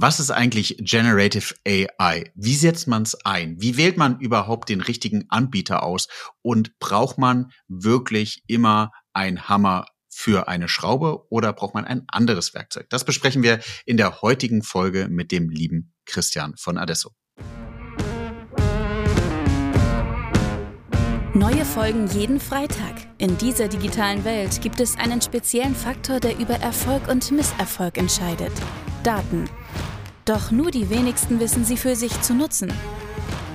Was ist eigentlich Generative AI? Wie setzt man es ein? Wie wählt man überhaupt den richtigen Anbieter aus? Und braucht man wirklich immer ein Hammer für eine Schraube oder braucht man ein anderes Werkzeug? Das besprechen wir in der heutigen Folge mit dem lieben Christian von Adesso. Neue Folgen jeden Freitag. In dieser digitalen Welt gibt es einen speziellen Faktor, der über Erfolg und Misserfolg entscheidet. Daten. Doch nur die wenigsten wissen sie für sich zu nutzen.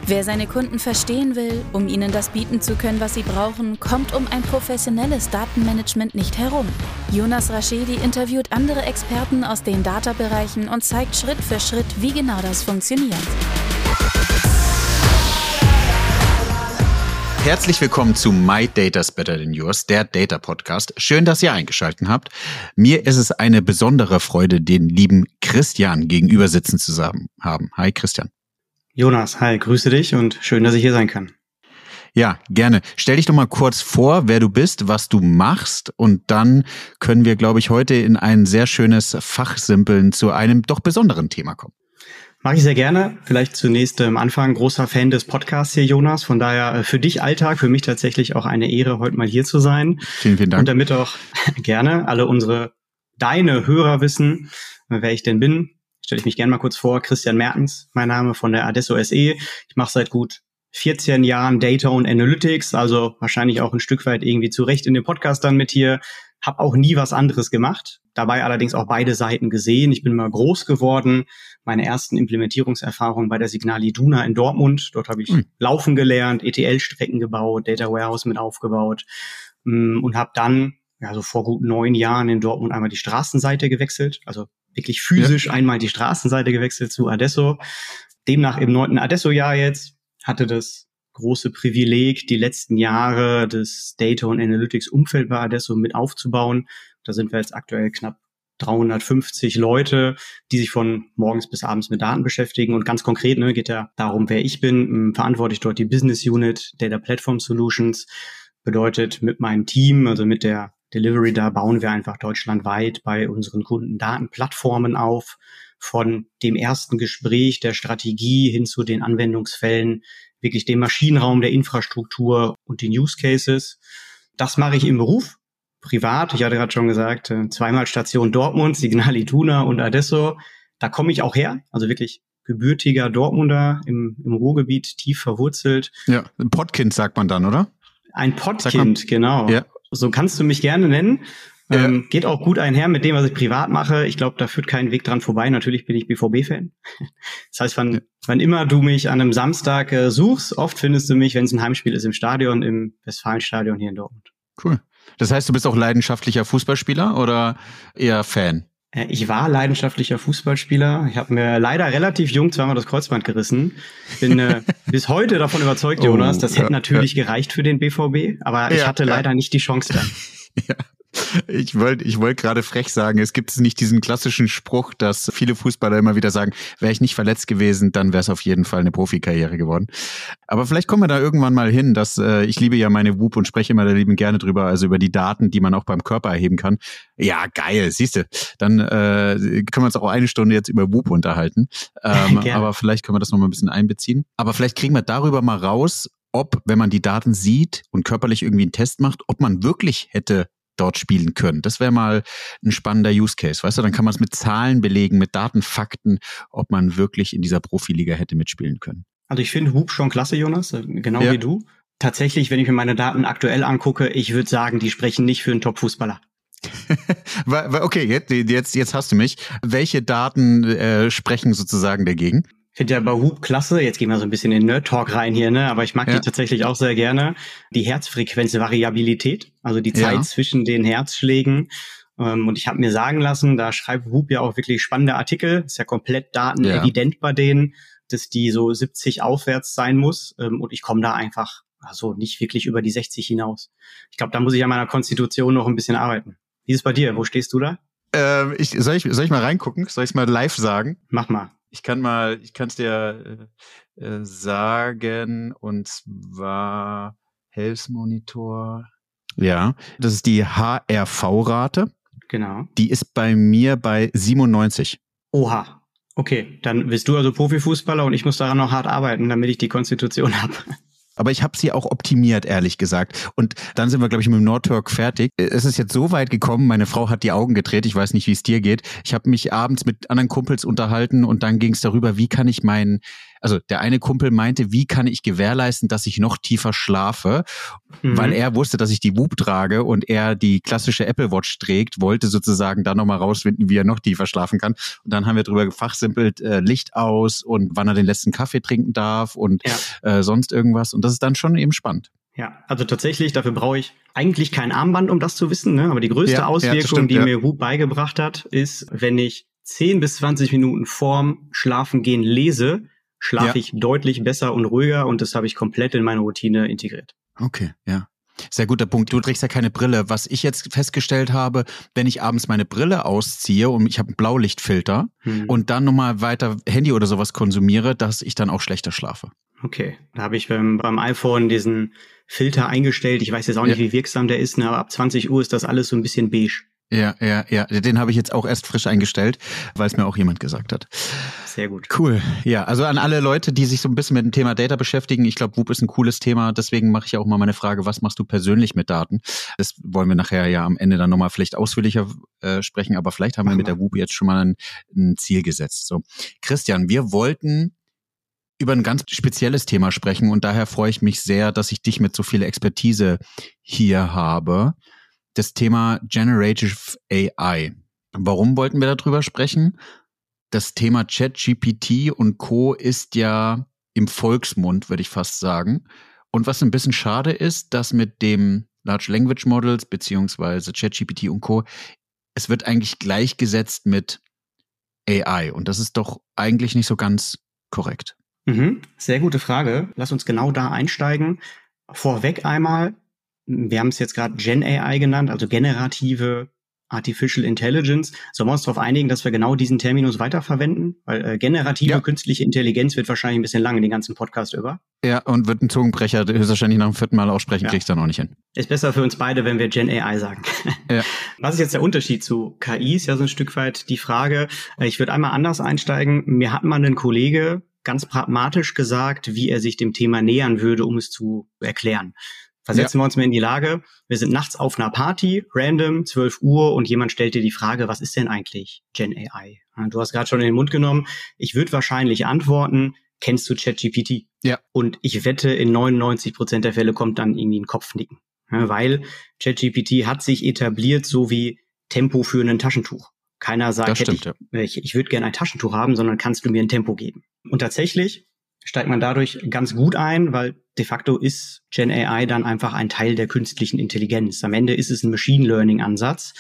Wer seine Kunden verstehen will, um ihnen das bieten zu können, was sie brauchen, kommt um ein professionelles Datenmanagement nicht herum. Jonas Raschedi interviewt andere Experten aus den Data-Bereichen und zeigt Schritt für Schritt, wie genau das funktioniert. Herzlich willkommen zu My Data's Better Than Yours, der Data Podcast. Schön, dass ihr eingeschaltet habt. Mir ist es eine besondere Freude, den lieben Christian gegenüber sitzen zu haben. Hi Christian. Jonas, hi, grüße dich und schön, dass ich hier sein kann. Ja, gerne. Stell dich doch mal kurz vor, wer du bist, was du machst und dann können wir, glaube ich, heute in ein sehr schönes Fachsimpeln zu einem doch besonderen Thema kommen. Mache ich sehr gerne. Vielleicht zunächst am ähm, Anfang großer Fan des Podcasts hier, Jonas. Von daher äh, für dich Alltag, für mich tatsächlich auch eine Ehre, heute mal hier zu sein. Vielen, vielen Dank. Und damit auch gerne alle unsere, deine Hörer wissen, äh, wer ich denn bin, stelle ich mich gerne mal kurz vor. Christian Mertens, mein Name von der Adesso SE. Ich mache seit gut 14 Jahren Data und Analytics, also wahrscheinlich auch ein Stück weit irgendwie zurecht in dem Podcast dann mit hier. Hab auch nie was anderes gemacht, dabei allerdings auch beide Seiten gesehen. Ich bin mal groß geworden, meine ersten Implementierungserfahrungen bei der Signal Iduna in Dortmund. Dort habe ich mhm. Laufen gelernt, ETL-Strecken gebaut, Data Warehouse mit aufgebaut mm, und habe dann ja so vor gut neun Jahren in Dortmund einmal die Straßenseite gewechselt, also wirklich physisch ja. einmal die Straßenseite gewechselt zu Adesso. Demnach im neunten Adesso-Jahr jetzt hatte das große Privileg, die letzten Jahre des Data und Analytics Umfeld bei Adesso mit aufzubauen. Da sind wir jetzt aktuell knapp 350 Leute, die sich von morgens bis abends mit Daten beschäftigen. Und ganz konkret ne, geht ja darum, wer ich bin. Ähm, verantworte ich dort die Business Unit Data Platform Solutions. Bedeutet mit meinem Team, also mit der Delivery, da bauen wir einfach deutschlandweit bei unseren Kunden Datenplattformen auf. Von dem ersten Gespräch der Strategie hin zu den Anwendungsfällen, wirklich dem Maschinenraum der Infrastruktur und den Use Cases. Das mache ich im Beruf. Privat, ich hatte gerade schon gesagt, äh, zweimal Station Dortmund, Signal Iduna und Adesso. Da komme ich auch her, also wirklich gebürtiger Dortmunder im, im Ruhrgebiet, tief verwurzelt. Ja, ein Pottkind sagt man dann, oder? Ein Pottkind, genau. Ja. So kannst du mich gerne nennen. Ja. Ähm, geht auch gut einher mit dem, was ich privat mache. Ich glaube, da führt kein Weg dran vorbei. Natürlich bin ich BVB-Fan. Das heißt, wann, ja. wann immer du mich an einem Samstag äh, suchst, oft findest du mich, wenn es ein Heimspiel ist, im Stadion, im Westfalenstadion hier in Dortmund. Cool. Das heißt, du bist auch leidenschaftlicher Fußballspieler oder eher Fan? Äh, ich war leidenschaftlicher Fußballspieler. Ich habe mir leider relativ jung zweimal das Kreuzband gerissen. Bin äh, bis heute davon überzeugt, oh, Jonas. Das hätte natürlich ja. gereicht für den BVB, aber ja, ich hatte leider nicht die Chance dann. Ich wollte ich wollte gerade frech sagen, es gibt nicht diesen klassischen Spruch, dass viele Fußballer immer wieder sagen, wäre ich nicht verletzt gewesen, dann wäre es auf jeden Fall eine Profikarriere geworden. Aber vielleicht kommen wir da irgendwann mal hin, dass äh, ich liebe ja meine WUP und spreche immer da lieben gerne drüber, also über die Daten, die man auch beim Körper erheben kann. Ja, geil, siehst du. Dann äh, können wir uns auch eine Stunde jetzt über WUP unterhalten. Ähm, aber vielleicht können wir das nochmal ein bisschen einbeziehen. Aber vielleicht kriegen wir darüber mal raus, ob, wenn man die Daten sieht und körperlich irgendwie einen Test macht, ob man wirklich hätte dort spielen können. Das wäre mal ein spannender Use Case, weißt du? Dann kann man es mit Zahlen belegen, mit Daten, Fakten, ob man wirklich in dieser Profiliga hätte mitspielen können. Also ich finde Hoop schon klasse, Jonas, äh, genau ja. wie du. Tatsächlich, wenn ich mir meine Daten aktuell angucke, ich würde sagen, die sprechen nicht für einen Top-Fußballer. okay, jetzt, jetzt, jetzt hast du mich. Welche Daten äh, sprechen sozusagen dagegen? Finde ja bei Hoop klasse, jetzt gehen wir so ein bisschen in Nerd Talk rein hier, ne? aber ich mag ja. die tatsächlich auch sehr gerne. Die Herzfrequenzvariabilität, also die Zeit ja. zwischen den Herzschlägen. Ähm, und ich habe mir sagen lassen, da schreibt Hoop ja auch wirklich spannende Artikel, ist ja komplett datenevident ja. bei denen, dass die so 70 aufwärts sein muss. Ähm, und ich komme da einfach also nicht wirklich über die 60 hinaus. Ich glaube, da muss ich an meiner Konstitution noch ein bisschen arbeiten. Wie ist es bei dir? Wo stehst du da? Ähm, ich, soll, ich, soll ich mal reingucken? Soll ich es mal live sagen? Mach mal. Ich kann mal, ich kann es dir äh, äh, sagen, und zwar Health Monitor. Ja, das ist die HRV-Rate. Genau. Die ist bei mir bei 97. Oha. Okay, dann bist du also Profifußballer und ich muss daran noch hart arbeiten, damit ich die Konstitution habe. Aber ich habe sie auch optimiert, ehrlich gesagt. Und dann sind wir, glaube ich, mit dem Nordtalk fertig. Es ist jetzt so weit gekommen, meine Frau hat die Augen gedreht. Ich weiß nicht, wie es dir geht. Ich habe mich abends mit anderen Kumpels unterhalten und dann ging es darüber, wie kann ich meinen also der eine Kumpel meinte, wie kann ich gewährleisten, dass ich noch tiefer schlafe, mhm. weil er wusste, dass ich die Whoop trage und er die klassische Apple Watch trägt, wollte sozusagen da nochmal rausfinden, wie er noch tiefer schlafen kann. Und dann haben wir drüber gefachsimpelt, äh, Licht aus und wann er den letzten Kaffee trinken darf und ja. äh, sonst irgendwas. Und das ist dann schon eben spannend. Ja, also tatsächlich, dafür brauche ich eigentlich kein Armband, um das zu wissen. Ne? Aber die größte ja, Auswirkung, ja, stimmt, die mir Whoop beigebracht hat, ist, wenn ich 10 bis 20 Minuten vorm Schlafengehen lese, schlafe ja. ich deutlich besser und ruhiger und das habe ich komplett in meine Routine integriert. Okay, ja. Sehr guter Punkt. Du trägst ja keine Brille. Was ich jetzt festgestellt habe, wenn ich abends meine Brille ausziehe und ich habe einen Blaulichtfilter hm. und dann nochmal weiter Handy oder sowas konsumiere, dass ich dann auch schlechter schlafe. Okay, da habe ich beim, beim iPhone diesen Filter eingestellt. Ich weiß jetzt auch nicht, ja. wie wirksam der ist, ne, aber ab 20 Uhr ist das alles so ein bisschen beige. Ja, ja, ja. Den habe ich jetzt auch erst frisch eingestellt, weil es mir auch jemand gesagt hat. Sehr gut. Cool. Ja, also an alle Leute, die sich so ein bisschen mit dem Thema Data beschäftigen, ich glaube, WUP ist ein cooles Thema. Deswegen mache ich auch mal meine Frage, was machst du persönlich mit Daten? Das wollen wir nachher ja am Ende dann nochmal vielleicht ausführlicher äh, sprechen, aber vielleicht haben wir mit der WUP jetzt schon mal ein, ein Ziel gesetzt. So, Christian, wir wollten über ein ganz spezielles Thema sprechen und daher freue ich mich sehr, dass ich dich mit so viel Expertise hier habe das Thema Generative AI. Warum wollten wir darüber sprechen? Das Thema ChatGPT und Co. ist ja im Volksmund, würde ich fast sagen. Und was ein bisschen schade ist, dass mit dem Large Language Models beziehungsweise ChatGPT und Co. es wird eigentlich gleichgesetzt mit AI. Und das ist doch eigentlich nicht so ganz korrekt. Mhm, sehr gute Frage. Lass uns genau da einsteigen. Vorweg einmal, wir haben es jetzt gerade Gen AI genannt, also generative Artificial Intelligence. Sollen wir uns darauf einigen, dass wir genau diesen Terminus weiterverwenden? Weil äh, generative ja. künstliche Intelligenz wird wahrscheinlich ein bisschen lang in den ganzen Podcast über. Ja, und wird ein Zungenbrecher höchstwahrscheinlich nach dem vierten Mal aussprechen, ja. kriegst du dann auch nicht hin. Ist besser für uns beide, wenn wir Gen AI sagen. Ja. Was ist jetzt der Unterschied zu KI? Ist ja so ein Stück weit die Frage. Äh, ich würde einmal anders einsteigen. Mir hat mal ein Kollege ganz pragmatisch gesagt, wie er sich dem Thema nähern würde, um es zu erklären. Versetzen ja. wir uns mal in die Lage, wir sind nachts auf einer Party, random, 12 Uhr, und jemand stellt dir die Frage, was ist denn eigentlich Gen AI? Du hast gerade schon in den Mund genommen. Ich würde wahrscheinlich antworten, kennst du ChatGPT? Ja. Und ich wette, in 99 Prozent der Fälle kommt dann irgendwie ein Kopfnicken. weil ChatGPT hat sich etabliert, so wie Tempo für ein Taschentuch. Keiner sagt, stimmt, ich, ja. ich, ich würde gerne ein Taschentuch haben, sondern kannst du mir ein Tempo geben? Und tatsächlich steigt man dadurch ganz gut ein, weil de facto ist Gen AI dann einfach ein Teil der künstlichen Intelligenz. Am Ende ist es ein Machine Learning Ansatz,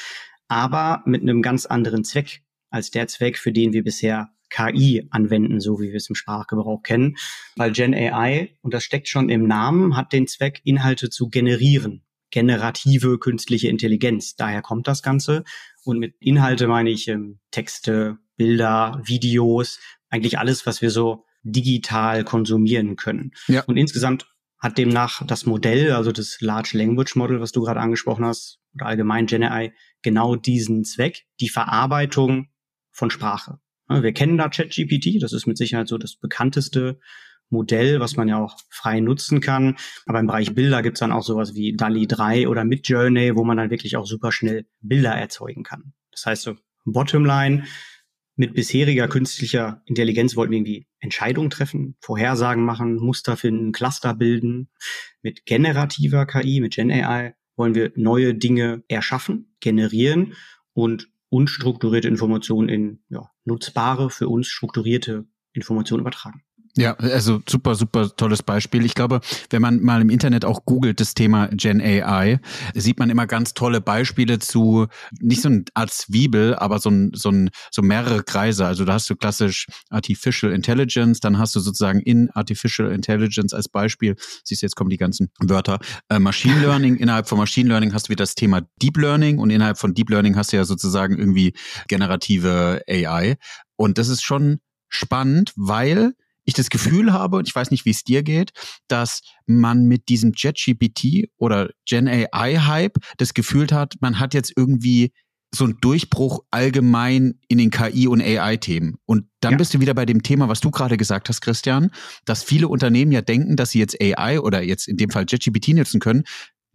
aber mit einem ganz anderen Zweck als der Zweck, für den wir bisher KI anwenden, so wie wir es im Sprachgebrauch kennen. Weil Gen AI, und das steckt schon im Namen, hat den Zweck, Inhalte zu generieren. Generative künstliche Intelligenz. Daher kommt das Ganze. Und mit Inhalte meine ich ähm, Texte, Bilder, Videos, eigentlich alles, was wir so digital konsumieren können. Ja. Und insgesamt hat demnach das Modell, also das Large Language Model, was du gerade angesprochen hast, oder allgemein GenAI, genau diesen Zweck, die Verarbeitung von Sprache. Wir kennen da ChatGPT, das ist mit Sicherheit so das bekannteste Modell, was man ja auch frei nutzen kann. Aber im Bereich Bilder gibt's dann auch sowas wie DALI 3 oder Midjourney, wo man dann wirklich auch super schnell Bilder erzeugen kann. Das heißt so, Bottomline, mit bisheriger künstlicher Intelligenz wollten wir irgendwie Entscheidungen treffen, Vorhersagen machen, Muster finden, Cluster bilden. Mit generativer KI, mit Gen AI wollen wir neue Dinge erschaffen, generieren und unstrukturierte Informationen in ja, nutzbare, für uns strukturierte Informationen übertragen. Ja, also super, super tolles Beispiel. Ich glaube, wenn man mal im Internet auch googelt, das Thema Gen AI, sieht man immer ganz tolle Beispiele zu, nicht so eine Art Zwiebel, aber so, ein, so, ein, so mehrere Kreise. Also da hast du klassisch Artificial Intelligence, dann hast du sozusagen in Artificial Intelligence als Beispiel, siehst du, jetzt kommen die ganzen Wörter, äh, Machine Learning. Innerhalb von Machine Learning hast du wieder das Thema Deep Learning und innerhalb von Deep Learning hast du ja sozusagen irgendwie generative AI. Und das ist schon spannend, weil ich das Gefühl habe, und ich weiß nicht, wie es dir geht, dass man mit diesem JetGPT oder Gen AI Hype das Gefühl hat, man hat jetzt irgendwie so ein Durchbruch allgemein in den KI- und AI-Themen. Und dann ja. bist du wieder bei dem Thema, was du gerade gesagt hast, Christian, dass viele Unternehmen ja denken, dass sie jetzt AI oder jetzt in dem Fall JetGPT nutzen können.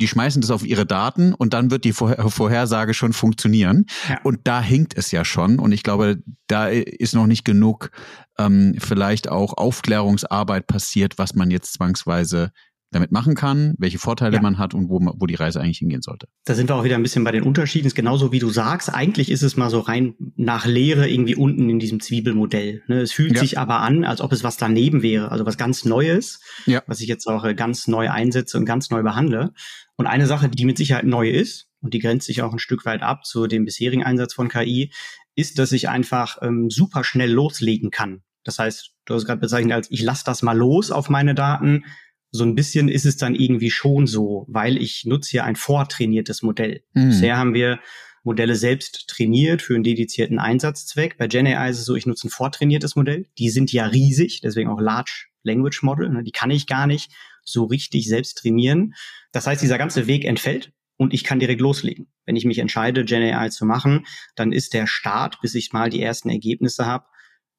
Die schmeißen das auf ihre Daten und dann wird die Vorhersage schon funktionieren. Ja. Und da hinkt es ja schon. Und ich glaube, da ist noch nicht genug ähm, vielleicht auch Aufklärungsarbeit passiert, was man jetzt zwangsweise damit machen kann, welche Vorteile ja. man hat und wo, wo die Reise eigentlich hingehen sollte. Da sind wir auch wieder ein bisschen bei den Unterschieden. ist genauso wie du sagst. Eigentlich ist es mal so rein nach Lehre irgendwie unten in diesem Zwiebelmodell. Ne? Es fühlt ja. sich aber an, als ob es was daneben wäre, also was ganz Neues, ja. was ich jetzt auch äh, ganz neu einsetze und ganz neu behandle. Und eine Sache, die mit Sicherheit neu ist, und die grenzt sich auch ein Stück weit ab zu dem bisherigen Einsatz von KI, ist, dass ich einfach ähm, super schnell loslegen kann. Das heißt, du hast gerade bezeichnet als ich lasse das mal los auf meine Daten so ein bisschen ist es dann irgendwie schon so, weil ich nutze hier ein vortrainiertes Modell. Mhm. Bisher haben wir Modelle selbst trainiert für einen dedizierten Einsatzzweck. Bei GenAI ist es so, ich nutze ein vortrainiertes Modell. Die sind ja riesig, deswegen auch Large Language Model. Ne? Die kann ich gar nicht so richtig selbst trainieren. Das heißt, dieser ganze Weg entfällt und ich kann direkt loslegen. Wenn ich mich entscheide, GenAI zu machen, dann ist der Start, bis ich mal die ersten Ergebnisse habe,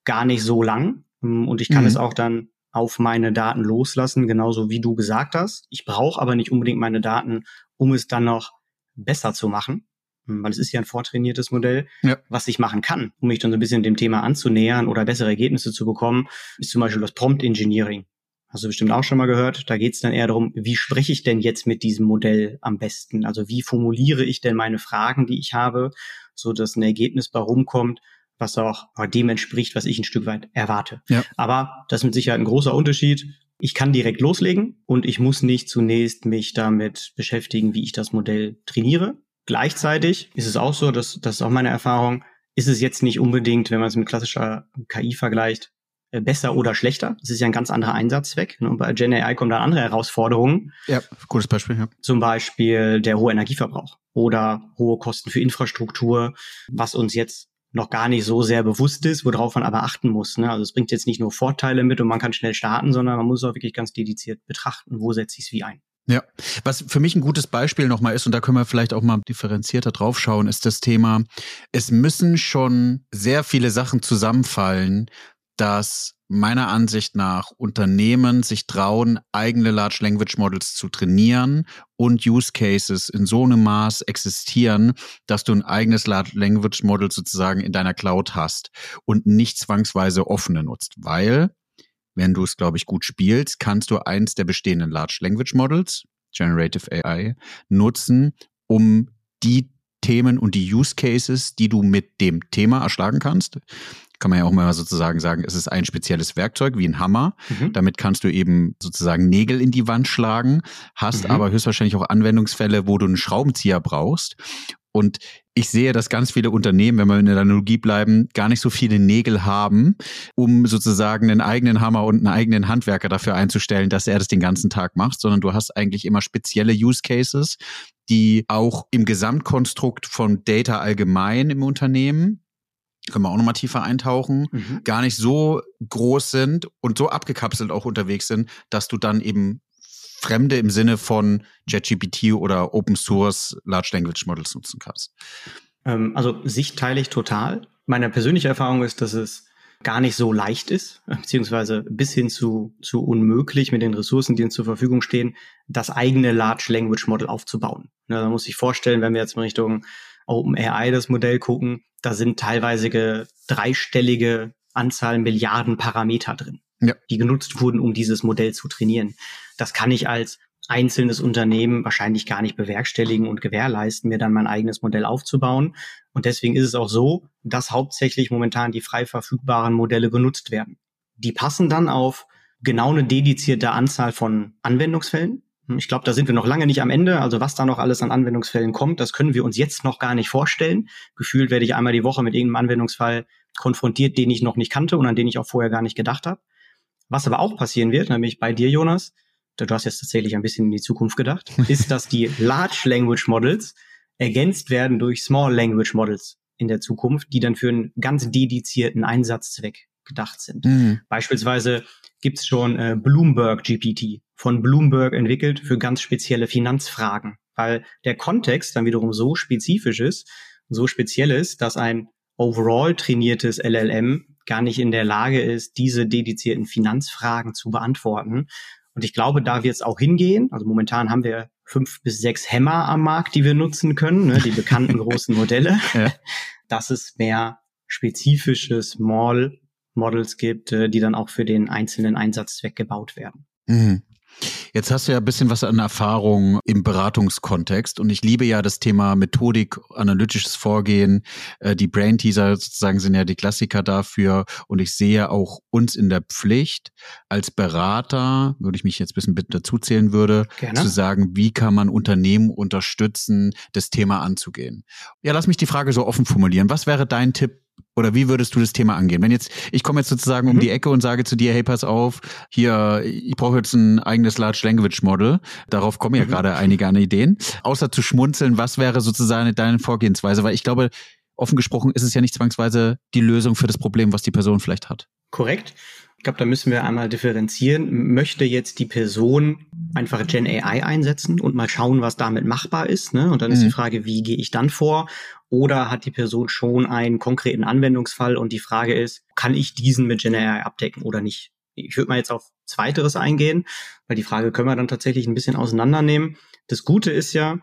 gar nicht so lang. Und ich kann mhm. es auch dann auf meine Daten loslassen, genauso wie du gesagt hast. Ich brauche aber nicht unbedingt meine Daten, um es dann noch besser zu machen, hm, weil es ist ja ein vortrainiertes Modell. Ja. Was ich machen kann, um mich dann so ein bisschen dem Thema anzunähern oder bessere Ergebnisse zu bekommen, ist zum Beispiel das Prompt Engineering. Hast du bestimmt auch schon mal gehört. Da geht es dann eher darum, wie spreche ich denn jetzt mit diesem Modell am besten? Also wie formuliere ich denn meine Fragen, die ich habe, so dass ein Ergebnis bei rumkommt, was auch dem entspricht, was ich ein Stück weit erwarte. Ja. Aber das ist mit Sicherheit ein großer Unterschied. Ich kann direkt loslegen und ich muss nicht zunächst mich damit beschäftigen, wie ich das Modell trainiere. Gleichzeitig ist es auch so, dass das ist auch meine Erfahrung, ist es jetzt nicht unbedingt, wenn man es mit klassischer KI vergleicht, äh, besser oder schlechter. Das ist ja ein ganz anderer Einsatzzweck. Und bei Gen AI kommen dann andere Herausforderungen. Ja, gutes Beispiel, ja. Zum Beispiel der hohe Energieverbrauch oder hohe Kosten für Infrastruktur, was uns jetzt noch gar nicht so sehr bewusst ist, worauf man aber achten muss. Ne? Also es bringt jetzt nicht nur Vorteile mit und man kann schnell starten, sondern man muss auch wirklich ganz dediziert betrachten, wo setze ich es wie ein. Ja, was für mich ein gutes Beispiel nochmal ist, und da können wir vielleicht auch mal differenzierter draufschauen, ist das Thema, es müssen schon sehr viele Sachen zusammenfallen, dass meiner Ansicht nach Unternehmen sich trauen, eigene Large Language Models zu trainieren und Use Cases in so einem Maß existieren, dass du ein eigenes Large Language Model sozusagen in deiner Cloud hast und nicht zwangsweise offene nutzt, weil wenn du es, glaube ich, gut spielst, kannst du eins der bestehenden Large Language Models, Generative AI, nutzen, um die Themen und die Use Cases, die du mit dem Thema erschlagen kannst, kann man ja auch mal sozusagen sagen, es ist ein spezielles Werkzeug wie ein Hammer. Mhm. Damit kannst du eben sozusagen Nägel in die Wand schlagen, hast mhm. aber höchstwahrscheinlich auch Anwendungsfälle, wo du einen Schraubenzieher brauchst. Und ich sehe, dass ganz viele Unternehmen, wenn wir in der Analogie bleiben, gar nicht so viele Nägel haben, um sozusagen einen eigenen Hammer und einen eigenen Handwerker dafür einzustellen, dass er das den ganzen Tag macht, sondern du hast eigentlich immer spezielle Use Cases, die auch im Gesamtkonstrukt von Data allgemein im Unternehmen können wir auch nochmal tiefer eintauchen, mhm. gar nicht so groß sind und so abgekapselt auch unterwegs sind, dass du dann eben Fremde im Sinne von JetGPT oder Open Source Large Language Models nutzen kannst. Ähm, also Sicht teile ich total. Meine persönliche Erfahrung ist, dass es gar nicht so leicht ist, beziehungsweise bis hin zu, zu unmöglich mit den Ressourcen, die uns zur Verfügung stehen, das eigene Large Language Model aufzubauen. Ja, da muss ich vorstellen, wenn wir jetzt in Richtung OpenAI das Modell gucken, da sind teilweise dreistellige Anzahl Milliarden Parameter drin, ja. die genutzt wurden, um dieses Modell zu trainieren. Das kann ich als einzelnes Unternehmen wahrscheinlich gar nicht bewerkstelligen und gewährleisten, mir dann mein eigenes Modell aufzubauen. Und deswegen ist es auch so, dass hauptsächlich momentan die frei verfügbaren Modelle genutzt werden. Die passen dann auf genau eine dedizierte Anzahl von Anwendungsfällen. Ich glaube, da sind wir noch lange nicht am Ende. Also was da noch alles an Anwendungsfällen kommt, das können wir uns jetzt noch gar nicht vorstellen. Gefühlt werde ich einmal die Woche mit irgendeinem Anwendungsfall konfrontiert, den ich noch nicht kannte und an den ich auch vorher gar nicht gedacht habe. Was aber auch passieren wird, nämlich bei dir, Jonas, du hast jetzt tatsächlich ein bisschen in die Zukunft gedacht, ist, dass die Large Language Models ergänzt werden durch Small Language Models in der Zukunft, die dann für einen ganz dedizierten Einsatzzweck gedacht sind. Mhm. Beispielsweise gibt's schon äh, Bloomberg GPT von Bloomberg entwickelt für ganz spezielle Finanzfragen, weil der Kontext dann wiederum so spezifisch ist, so speziell ist, dass ein overall trainiertes LLM gar nicht in der Lage ist, diese dedizierten Finanzfragen zu beantworten. Und ich glaube, da wird es auch hingehen. Also momentan haben wir fünf bis sechs Hämmer am Markt, die wir nutzen können, ne, die bekannten großen Modelle. Ja. Dass es mehr spezifische Small Models gibt, äh, die dann auch für den einzelnen Einsatzzweck gebaut werden. Mhm. Jetzt hast du ja ein bisschen was an Erfahrung im Beratungskontext und ich liebe ja das Thema Methodik, analytisches Vorgehen. Äh, die Brain Teaser sozusagen sind ja die Klassiker dafür und ich sehe auch uns in der Pflicht als Berater, würde ich mich jetzt ein bisschen dazu zählen würde, Gerne. zu sagen, wie kann man Unternehmen unterstützen, das Thema anzugehen. Ja, lass mich die Frage so offen formulieren. Was wäre dein Tipp oder wie würdest du das Thema angehen? Wenn jetzt, ich komme jetzt sozusagen mhm. um die Ecke und sage zu dir, hey, pass auf, hier, ich brauche jetzt ein eigenes Large Language Model. Darauf kommen ja mhm. gerade einige an Ideen. Außer zu schmunzeln, was wäre sozusagen deine Vorgehensweise? Weil ich glaube, offen gesprochen ist es ja nicht zwangsweise die Lösung für das Problem, was die Person vielleicht hat. Korrekt. Ich glaube, da müssen wir einmal differenzieren. Möchte jetzt die Person einfach Gen AI einsetzen und mal schauen, was damit machbar ist? Ne? Und dann mhm. ist die mhm. Frage, wie gehe ich dann vor? Oder hat die Person schon einen konkreten Anwendungsfall und die Frage ist, kann ich diesen mit Gen AI abdecken oder nicht? Ich würde mal jetzt auf Zweiteres eingehen, weil die Frage können wir dann tatsächlich ein bisschen auseinandernehmen. Das Gute ist ja,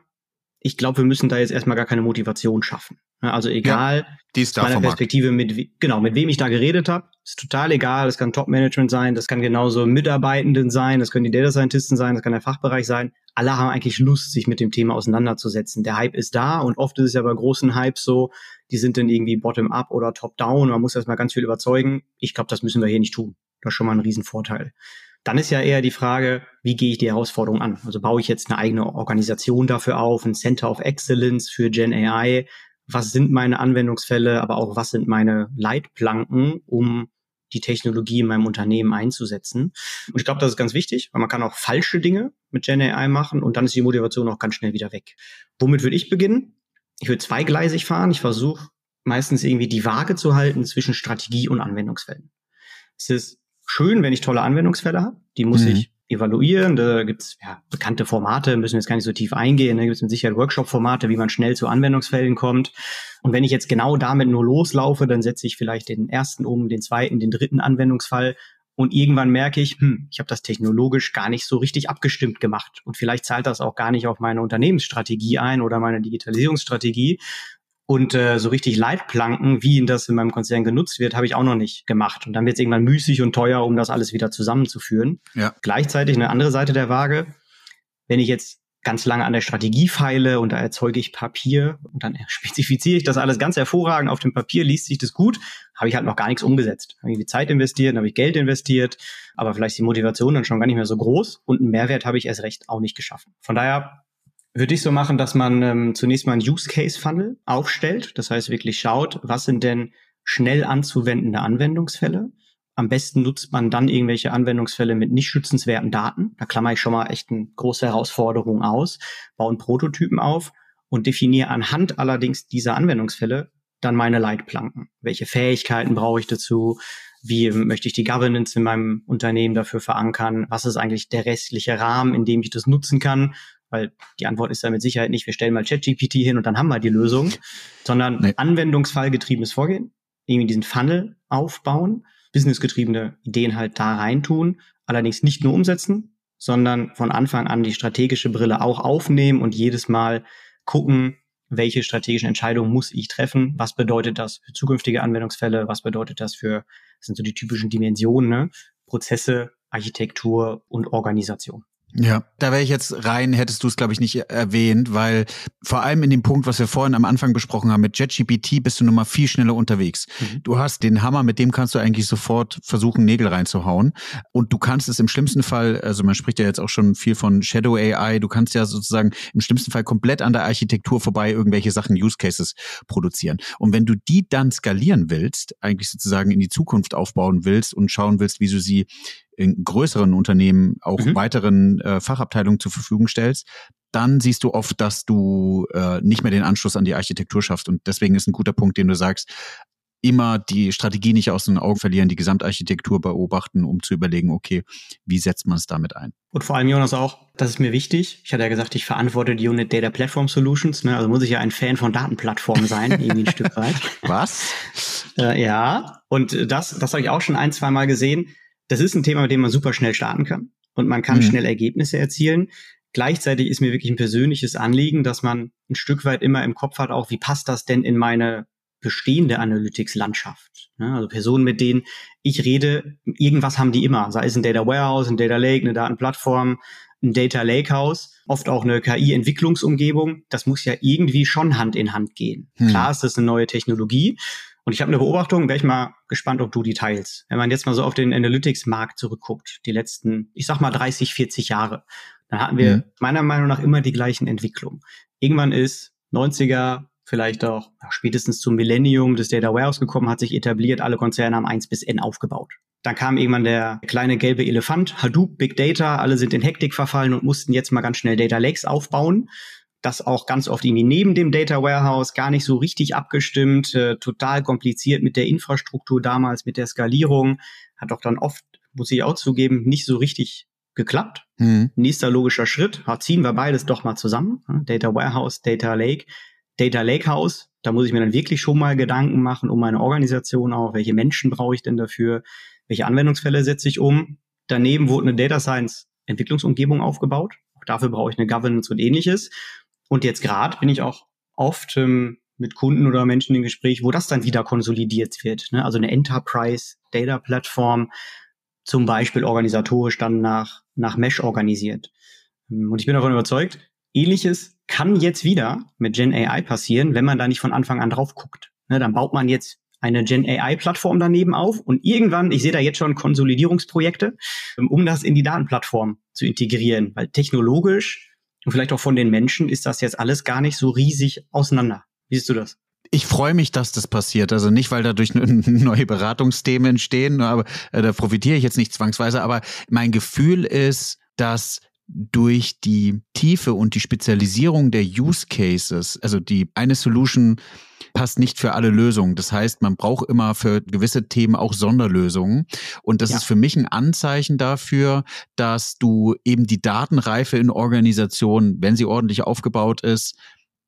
ich glaube, wir müssen da jetzt erstmal gar keine Motivation schaffen. Also egal, ja, die ist aus meiner Perspektive, mit, genau, mit wem ich da geredet habe, ist total egal. Das kann Top-Management sein, das kann genauso Mitarbeitenden sein, das können die Data Scientisten sein, das kann der Fachbereich sein. Alle haben eigentlich Lust, sich mit dem Thema auseinanderzusetzen. Der Hype ist da und oft ist es ja bei großen Hypes so, die sind dann irgendwie bottom-up oder top-down. Man muss erstmal ganz viel überzeugen. Ich glaube, das müssen wir hier nicht tun. Das ist schon mal ein Riesenvorteil. Dann ist ja eher die Frage, wie gehe ich die Herausforderung an? Also baue ich jetzt eine eigene Organisation dafür auf, ein Center of Excellence für Gen AI? Was sind meine Anwendungsfälle, aber auch was sind meine Leitplanken, um die Technologie in meinem Unternehmen einzusetzen. Und ich glaube, das ist ganz wichtig, weil man kann auch falsche Dinge mit Gen AI machen und dann ist die Motivation auch ganz schnell wieder weg. Womit würde ich beginnen? Ich würde zweigleisig fahren. Ich versuche meistens irgendwie die Waage zu halten zwischen Strategie und Anwendungsfällen. Es ist schön, wenn ich tolle Anwendungsfälle habe. Die muss mhm. ich evaluieren. Da gibt's ja, bekannte Formate, müssen wir jetzt gar nicht so tief eingehen. Da gibt's mit Sicherheit Workshop-Formate, wie man schnell zu Anwendungsfällen kommt. Und wenn ich jetzt genau damit nur loslaufe, dann setze ich vielleicht den ersten um, den zweiten, den dritten Anwendungsfall. Und irgendwann merke ich, hm, ich habe das technologisch gar nicht so richtig abgestimmt gemacht. Und vielleicht zahlt das auch gar nicht auf meine Unternehmensstrategie ein oder meine Digitalisierungsstrategie. Und äh, so richtig Leitplanken, wie das in meinem Konzern genutzt wird, habe ich auch noch nicht gemacht. Und dann wird es irgendwann müßig und teuer, um das alles wieder zusammenzuführen. Ja. Gleichzeitig eine andere Seite der Waage, wenn ich jetzt ganz lange an der Strategie feile und da erzeuge ich Papier und dann spezifiziere ich das alles ganz hervorragend auf dem Papier, liest sich das gut, habe ich halt noch gar nichts umgesetzt. Habe ich die Zeit investiert, habe ich Geld investiert, aber vielleicht ist die Motivation dann schon gar nicht mehr so groß und einen Mehrwert habe ich erst recht auch nicht geschaffen. Von daher würde ich so machen, dass man ähm, zunächst mal ein Use Case Funnel aufstellt. Das heißt wirklich schaut, was sind denn schnell anzuwendende Anwendungsfälle. Am besten nutzt man dann irgendwelche Anwendungsfälle mit nicht schützenswerten Daten. Da klammer ich schon mal echt eine große Herausforderung aus, bauen Prototypen auf und definiere anhand allerdings dieser Anwendungsfälle dann meine Leitplanken. Welche Fähigkeiten brauche ich dazu? Wie möchte ich die Governance in meinem Unternehmen dafür verankern? Was ist eigentlich der restliche Rahmen, in dem ich das nutzen kann? Weil die Antwort ist ja mit Sicherheit nicht, wir stellen mal ChatGPT hin und dann haben wir die Lösung, sondern nee. anwendungsfallgetriebenes Vorgehen, irgendwie diesen Funnel aufbauen, businessgetriebene Ideen halt da reintun, allerdings nicht nur umsetzen, sondern von Anfang an die strategische Brille auch aufnehmen und jedes Mal gucken, welche strategischen Entscheidungen muss ich treffen, was bedeutet das für zukünftige Anwendungsfälle, was bedeutet das für, das sind so die typischen Dimensionen, ne? Prozesse, Architektur und Organisation. Ja, da wäre ich jetzt rein, hättest du es, glaube ich, nicht erwähnt, weil vor allem in dem Punkt, was wir vorhin am Anfang besprochen haben, mit JetGPT bist du nun mal viel schneller unterwegs. Mhm. Du hast den Hammer, mit dem kannst du eigentlich sofort versuchen, Nägel reinzuhauen. Und du kannst es im schlimmsten Fall, also man spricht ja jetzt auch schon viel von Shadow AI, du kannst ja sozusagen im schlimmsten Fall komplett an der Architektur vorbei irgendwelche Sachen, Use Cases produzieren. Und wenn du die dann skalieren willst, eigentlich sozusagen in die Zukunft aufbauen willst und schauen willst, wie du sie in größeren Unternehmen auch mhm. weiteren äh, Fachabteilungen zur Verfügung stellst, dann siehst du oft, dass du äh, nicht mehr den Anschluss an die Architektur schaffst. Und deswegen ist ein guter Punkt, den du sagst, immer die Strategie nicht aus den Augen verlieren, die Gesamtarchitektur beobachten, um zu überlegen, okay, wie setzt man es damit ein? Und vor allem, Jonas, auch, das ist mir wichtig. Ich hatte ja gesagt, ich verantworte die Unit Data Platform Solutions. Ne? Also muss ich ja ein Fan von Datenplattformen sein, irgendwie ein Stück weit. Was? Äh, ja, und das, das habe ich auch schon ein, zwei Mal gesehen. Das ist ein Thema, mit dem man super schnell starten kann. Und man kann mhm. schnell Ergebnisse erzielen. Gleichzeitig ist mir wirklich ein persönliches Anliegen, dass man ein Stück weit immer im Kopf hat, auch wie passt das denn in meine bestehende Analytics-Landschaft. Ne? Also Personen, mit denen ich rede, irgendwas haben die immer. Sei es ein Data Warehouse, ein Data Lake, eine Datenplattform, ein Data Lakehouse, oft auch eine KI-Entwicklungsumgebung. Das muss ja irgendwie schon Hand in Hand gehen. Hm. Klar ist das eine neue Technologie. Und ich habe eine Beobachtung, wäre ich mal gespannt, ob du die teilst. Wenn man jetzt mal so auf den Analytics-Markt zurückguckt, die letzten, ich sag mal 30, 40 Jahre, dann hatten wir hm. meiner Meinung nach immer die gleichen Entwicklungen. Irgendwann ist 90er, vielleicht auch ja, spätestens zum Millennium des Data Warehouse gekommen, hat sich etabliert, alle Konzerne haben 1 bis N aufgebaut. Dann kam irgendwann der kleine gelbe Elefant, Hadoop, Big Data, alle sind in Hektik verfallen und mussten jetzt mal ganz schnell Data Lakes aufbauen. Das auch ganz oft irgendwie neben dem Data Warehouse, gar nicht so richtig abgestimmt, äh, total kompliziert mit der Infrastruktur damals, mit der Skalierung. Hat auch dann oft, muss ich auch zugeben, nicht so richtig geklappt. Mhm. Nächster logischer Schritt, ziehen wir beides doch mal zusammen. Data Warehouse, Data Lake. Data Lakehouse, da muss ich mir dann wirklich schon mal Gedanken machen um meine Organisation auch, welche Menschen brauche ich denn dafür, welche Anwendungsfälle setze ich um. Daneben wurde eine Data Science Entwicklungsumgebung aufgebaut. Auch dafür brauche ich eine Governance und ähnliches. Und jetzt gerade bin ich auch oft ähm, mit Kunden oder Menschen im Gespräch, wo das dann wieder konsolidiert wird. Ne? Also eine Enterprise Data Plattform, zum Beispiel organisatorisch dann nach, nach Mesh organisiert. Und ich bin davon überzeugt, ähnliches kann jetzt wieder mit Gen AI passieren, wenn man da nicht von Anfang an drauf guckt. Ne, dann baut man jetzt eine Gen AI-Plattform daneben auf und irgendwann, ich sehe da jetzt schon Konsolidierungsprojekte, ähm, um das in die Datenplattform zu integrieren, weil technologisch und vielleicht auch von den Menschen ist das jetzt alles gar nicht so riesig auseinander. Wie siehst du das? Ich freue mich, dass das passiert. Also nicht, weil dadurch neue Beratungsthemen entstehen, aber äh, da profitiere ich jetzt nicht zwangsweise. Aber mein Gefühl ist, dass durch die Tiefe und die Spezialisierung der Use Cases, also die eine Solution passt nicht für alle Lösungen. Das heißt, man braucht immer für gewisse Themen auch Sonderlösungen. Und das ja. ist für mich ein Anzeichen dafür, dass du eben die Datenreife in Organisationen, wenn sie ordentlich aufgebaut ist,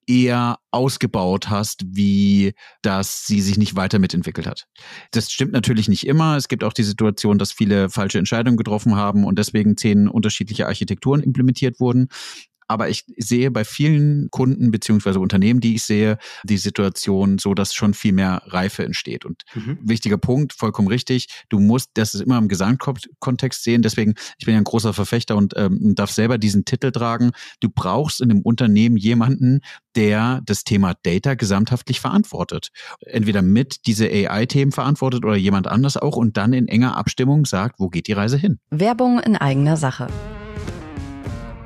eher ausgebaut hast, wie dass sie sich nicht weiter mitentwickelt hat. Das stimmt natürlich nicht immer. Es gibt auch die Situation, dass viele falsche Entscheidungen getroffen haben und deswegen zehn unterschiedliche Architekturen implementiert wurden. Aber ich sehe bei vielen Kunden beziehungsweise Unternehmen, die ich sehe, die Situation so, dass schon viel mehr Reife entsteht. Und mhm. wichtiger Punkt, vollkommen richtig, du musst das ist immer im Gesamtkontext sehen. Deswegen, ich bin ja ein großer Verfechter und ähm, darf selber diesen Titel tragen. Du brauchst in einem Unternehmen jemanden, der das Thema Data gesamthaftlich verantwortet. Entweder mit diese AI-Themen verantwortet oder jemand anders auch und dann in enger Abstimmung sagt, wo geht die Reise hin? Werbung in eigener Sache.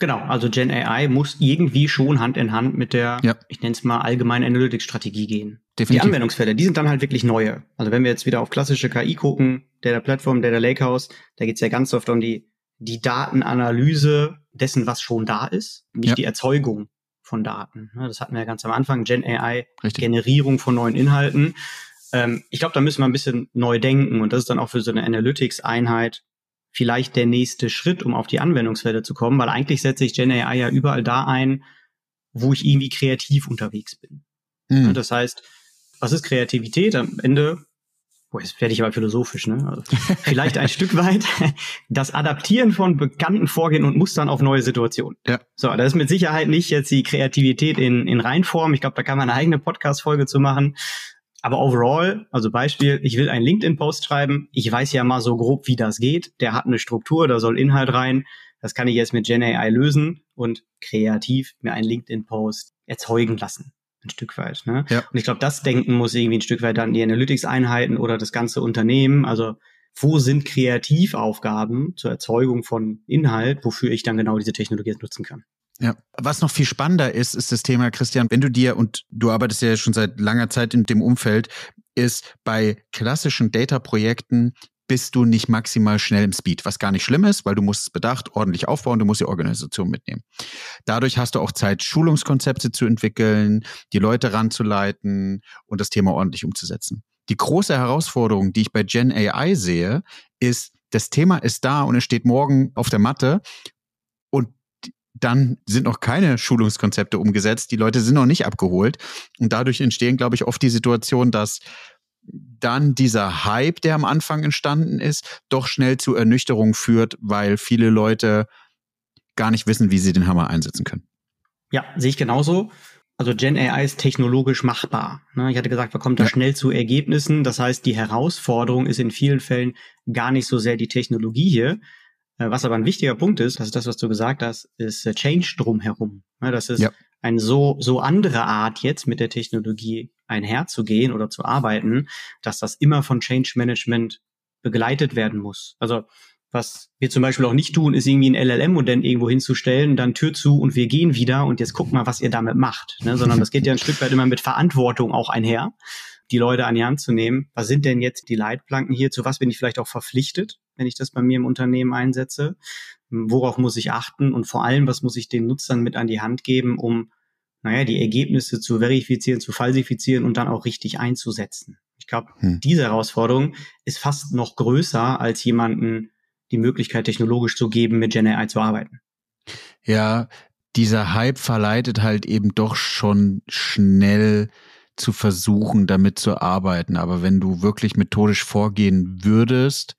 Genau, also Gen AI muss irgendwie schon Hand in Hand mit der, ja. ich nenne es mal, allgemeinen Analytics-Strategie gehen. Definitiv. Die Anwendungsfälle, die sind dann halt wirklich neue. Also wenn wir jetzt wieder auf klassische KI gucken, Data Platform, Data Lakehouse, da geht's ja ganz oft um die, die Datenanalyse dessen, was schon da ist, nicht ja. die Erzeugung von Daten. Das hatten wir ja ganz am Anfang, Gen AI, Richtig. Generierung von neuen Inhalten. Ähm, ich glaube, da müssen wir ein bisschen neu denken und das ist dann auch für so eine Analytics-Einheit vielleicht der nächste Schritt, um auf die Anwendungsfälle zu kommen, weil eigentlich setze ich Gen AI ja überall da ein, wo ich irgendwie kreativ unterwegs bin. Mhm. Das heißt, was ist Kreativität? Am Ende boah, jetzt werde ich aber philosophisch, ne? Also vielleicht ein Stück weit das Adaptieren von bekannten Vorgehen und Mustern auf neue Situationen. Ja. So, das ist mit Sicherheit nicht jetzt die Kreativität in, in Reinform. Ich glaube, da kann man eine eigene Podcast-Folge zu machen. Aber overall, also Beispiel, ich will einen LinkedIn-Post schreiben. Ich weiß ja mal so grob, wie das geht. Der hat eine Struktur, da soll Inhalt rein. Das kann ich jetzt mit Gen AI lösen und kreativ mir einen LinkedIn-Post erzeugen lassen ein Stück weit. Ne? Ja. Und ich glaube, das Denken muss irgendwie ein Stück weit dann die Analytics-Einheiten oder das ganze Unternehmen, also wo sind Kreativaufgaben zur Erzeugung von Inhalt, wofür ich dann genau diese Technologie nutzen kann. Ja, was noch viel spannender ist, ist das Thema, Christian, wenn du dir, und du arbeitest ja schon seit langer Zeit in dem Umfeld, ist bei klassischen Data-Projekten bist du nicht maximal schnell im Speed, was gar nicht schlimm ist, weil du musst es bedacht ordentlich aufbauen, du musst die Organisation mitnehmen. Dadurch hast du auch Zeit, Schulungskonzepte zu entwickeln, die Leute ranzuleiten und das Thema ordentlich umzusetzen. Die große Herausforderung, die ich bei Gen AI sehe, ist, das Thema ist da und es steht morgen auf der Matte dann sind noch keine Schulungskonzepte umgesetzt, die Leute sind noch nicht abgeholt und dadurch entstehen, glaube ich, oft die Situation, dass dann dieser Hype, der am Anfang entstanden ist, doch schnell zu Ernüchterung führt, weil viele Leute gar nicht wissen, wie sie den Hammer einsetzen können. Ja, sehe ich genauso. Also Gen AI ist technologisch machbar. Ne? Ich hatte gesagt, wir kommen da ja. schnell zu Ergebnissen. Das heißt, die Herausforderung ist in vielen Fällen gar nicht so sehr die Technologie hier. Äh, was aber ein wichtiger Punkt ist, das ist das, was du gesagt hast, ist Change drumherum. Das ist ja. eine so, so andere Art jetzt mit der Technologie einherzugehen oder zu arbeiten, dass das immer von Change Management begleitet werden muss. Also was wir zum Beispiel auch nicht tun, ist irgendwie ein LLM-Modell irgendwo hinzustellen, dann Tür zu und wir gehen wieder und jetzt guck mal, was ihr damit macht. Ne? Sondern das geht ja ein Stück weit immer mit Verantwortung auch einher, die Leute an die Hand zu nehmen. Was sind denn jetzt die Leitplanken hier? Zu was bin ich vielleicht auch verpflichtet, wenn ich das bei mir im Unternehmen einsetze? Worauf muss ich achten? Und vor allem, was muss ich den Nutzern mit an die Hand geben, um naja, die Ergebnisse zu verifizieren, zu falsifizieren und dann auch richtig einzusetzen. Ich glaube, hm. diese Herausforderung ist fast noch größer, als jemanden die Möglichkeit technologisch zu geben, mit Gen AI zu arbeiten. Ja, dieser Hype verleitet halt eben doch schon schnell zu versuchen, damit zu arbeiten. Aber wenn du wirklich methodisch vorgehen würdest,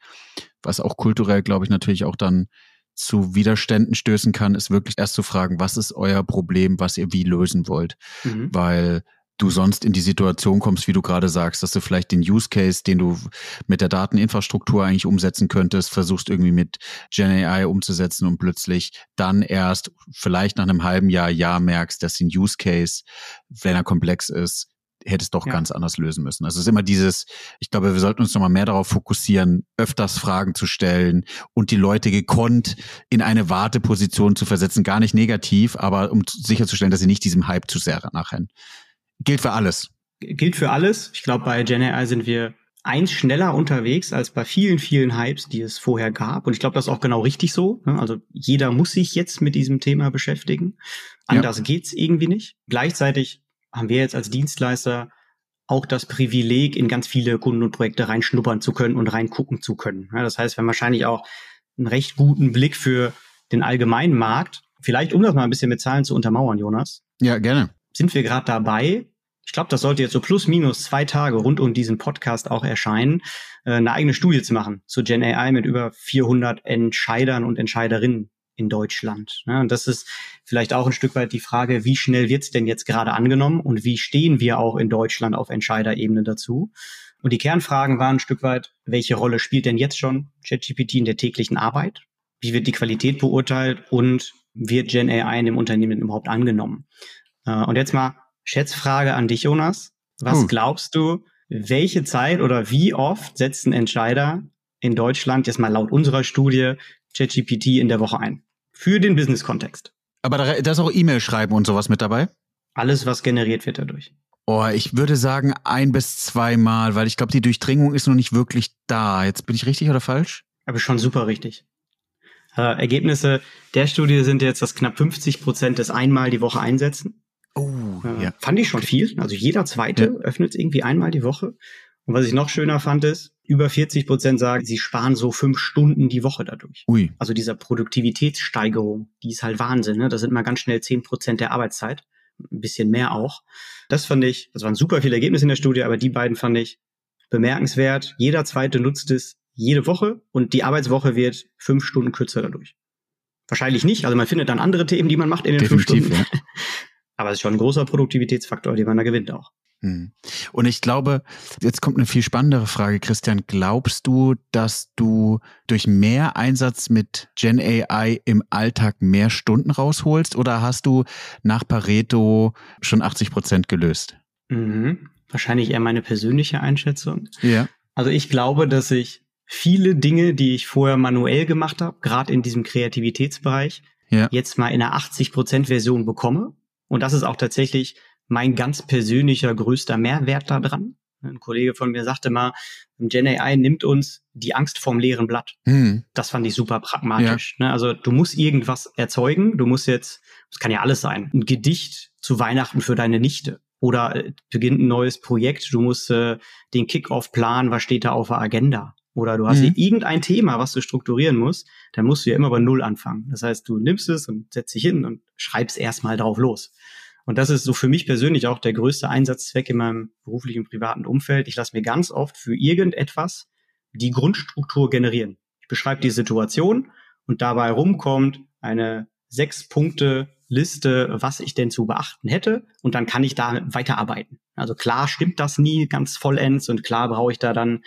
was auch kulturell, glaube ich, natürlich auch dann zu Widerständen stößen kann, ist wirklich erst zu fragen, was ist euer Problem, was ihr wie lösen wollt. Mhm. Weil du sonst in die Situation kommst, wie du gerade sagst, dass du vielleicht den Use Case, den du mit der Dateninfrastruktur eigentlich umsetzen könntest, versuchst irgendwie mit Gen AI umzusetzen und plötzlich dann erst vielleicht nach einem halben Jahr, Jahr merkst, dass den Use Case, wenn er komplex ist, hätte es doch ja. ganz anders lösen müssen. Also es ist immer dieses, ich glaube, wir sollten uns nochmal mehr darauf fokussieren, öfters Fragen zu stellen und die Leute gekonnt in eine Warteposition zu versetzen. Gar nicht negativ, aber um sicherzustellen, dass sie nicht diesem Hype zu sehr nachrennen. Gilt für alles. Gilt für alles. Ich glaube, bei Gen AI sind wir eins schneller unterwegs als bei vielen, vielen Hypes, die es vorher gab. Und ich glaube, das ist auch genau richtig so. Ne? Also jeder muss sich jetzt mit diesem Thema beschäftigen. Anders ja. geht's irgendwie nicht. Gleichzeitig haben wir jetzt als Dienstleister auch das Privileg, in ganz viele Kunden und Projekte reinschnuppern zu können und reingucken zu können. Ja, das heißt, wir haben wahrscheinlich auch einen recht guten Blick für den allgemeinen Markt. Vielleicht, um das mal ein bisschen mit Zahlen zu untermauern, Jonas. Ja, gerne. Sind wir gerade dabei, ich glaube, das sollte jetzt so plus minus zwei Tage rund um diesen Podcast auch erscheinen, äh, eine eigene Studie zu machen zu Gen AI mit über 400 Entscheidern und Entscheiderinnen in Deutschland. Ja, und das ist vielleicht auch ein Stück weit die Frage, wie schnell wird's denn jetzt gerade angenommen und wie stehen wir auch in Deutschland auf Entscheiderebene dazu? Und die Kernfragen waren ein Stück weit, welche Rolle spielt denn jetzt schon ChatGPT in der täglichen Arbeit? Wie wird die Qualität beurteilt und wird Gen AI in dem Unternehmen überhaupt angenommen? Äh, und jetzt mal Schätzfrage an dich, Jonas. Was hm. glaubst du, welche Zeit oder wie oft setzen Entscheider in Deutschland jetzt mal laut unserer Studie ChatGPT in der Woche ein? Für den Business-Kontext. Aber da, da ist auch E-Mail schreiben und sowas mit dabei? Alles, was generiert wird dadurch. Oh, ich würde sagen ein bis zweimal, weil ich glaube, die Durchdringung ist noch nicht wirklich da. Jetzt bin ich richtig oder falsch? Aber schon super richtig. Äh, Ergebnisse der Studie sind jetzt, dass knapp 50 Prozent das einmal die Woche einsetzen. Oh, äh, ja. Fand ich schon viel. Also jeder zweite ja. öffnet irgendwie einmal die Woche. Und was ich noch schöner fand, ist, über 40 Prozent sagen, sie sparen so fünf Stunden die Woche dadurch. Ui. Also dieser Produktivitätssteigerung, die ist halt Wahnsinn. Ne? Das sind mal ganz schnell 10 Prozent der Arbeitszeit. Ein bisschen mehr auch. Das fand ich, das waren super viele Ergebnisse in der Studie, aber die beiden fand ich bemerkenswert. Jeder zweite nutzt es jede Woche und die Arbeitswoche wird fünf Stunden kürzer dadurch. Wahrscheinlich nicht. Also man findet dann andere Themen, die man macht in den Definitiv, fünf Stunden. Ja. Aber es ist schon ein großer Produktivitätsfaktor, den man da gewinnt auch. Hm. Und ich glaube, jetzt kommt eine viel spannendere Frage, Christian. Glaubst du, dass du durch mehr Einsatz mit Gen AI im Alltag mehr Stunden rausholst oder hast du nach Pareto schon 80 Prozent gelöst? Mhm. Wahrscheinlich eher meine persönliche Einschätzung. Ja. Also ich glaube, dass ich viele Dinge, die ich vorher manuell gemacht habe, gerade in diesem Kreativitätsbereich, ja. jetzt mal in einer 80 Prozent Version bekomme. Und das ist auch tatsächlich mein ganz persönlicher größter Mehrwert daran. Ein Kollege von mir sagte mal, Gen AI nimmt uns die Angst vom leeren Blatt. Hm. Das fand ich super pragmatisch. Ja. Ne? Also du musst irgendwas erzeugen. Du musst jetzt, es kann ja alles sein, ein Gedicht zu Weihnachten für deine Nichte. Oder äh, beginnt ein neues Projekt. Du musst äh, den Kickoff planen. Was steht da auf der Agenda? Oder du hast mhm. irgendein Thema, was du strukturieren musst. Dann musst du ja immer bei Null anfangen. Das heißt, du nimmst es und setzt dich hin und schreibst erstmal drauf los. Und das ist so für mich persönlich auch der größte Einsatzzweck in meinem beruflichen, privaten Umfeld. Ich lasse mir ganz oft für irgendetwas die Grundstruktur generieren. Ich beschreibe die Situation und dabei rumkommt eine sechs Punkte Liste, was ich denn zu beachten hätte. Und dann kann ich da weiterarbeiten. Also klar stimmt das nie ganz vollends und klar brauche ich da dann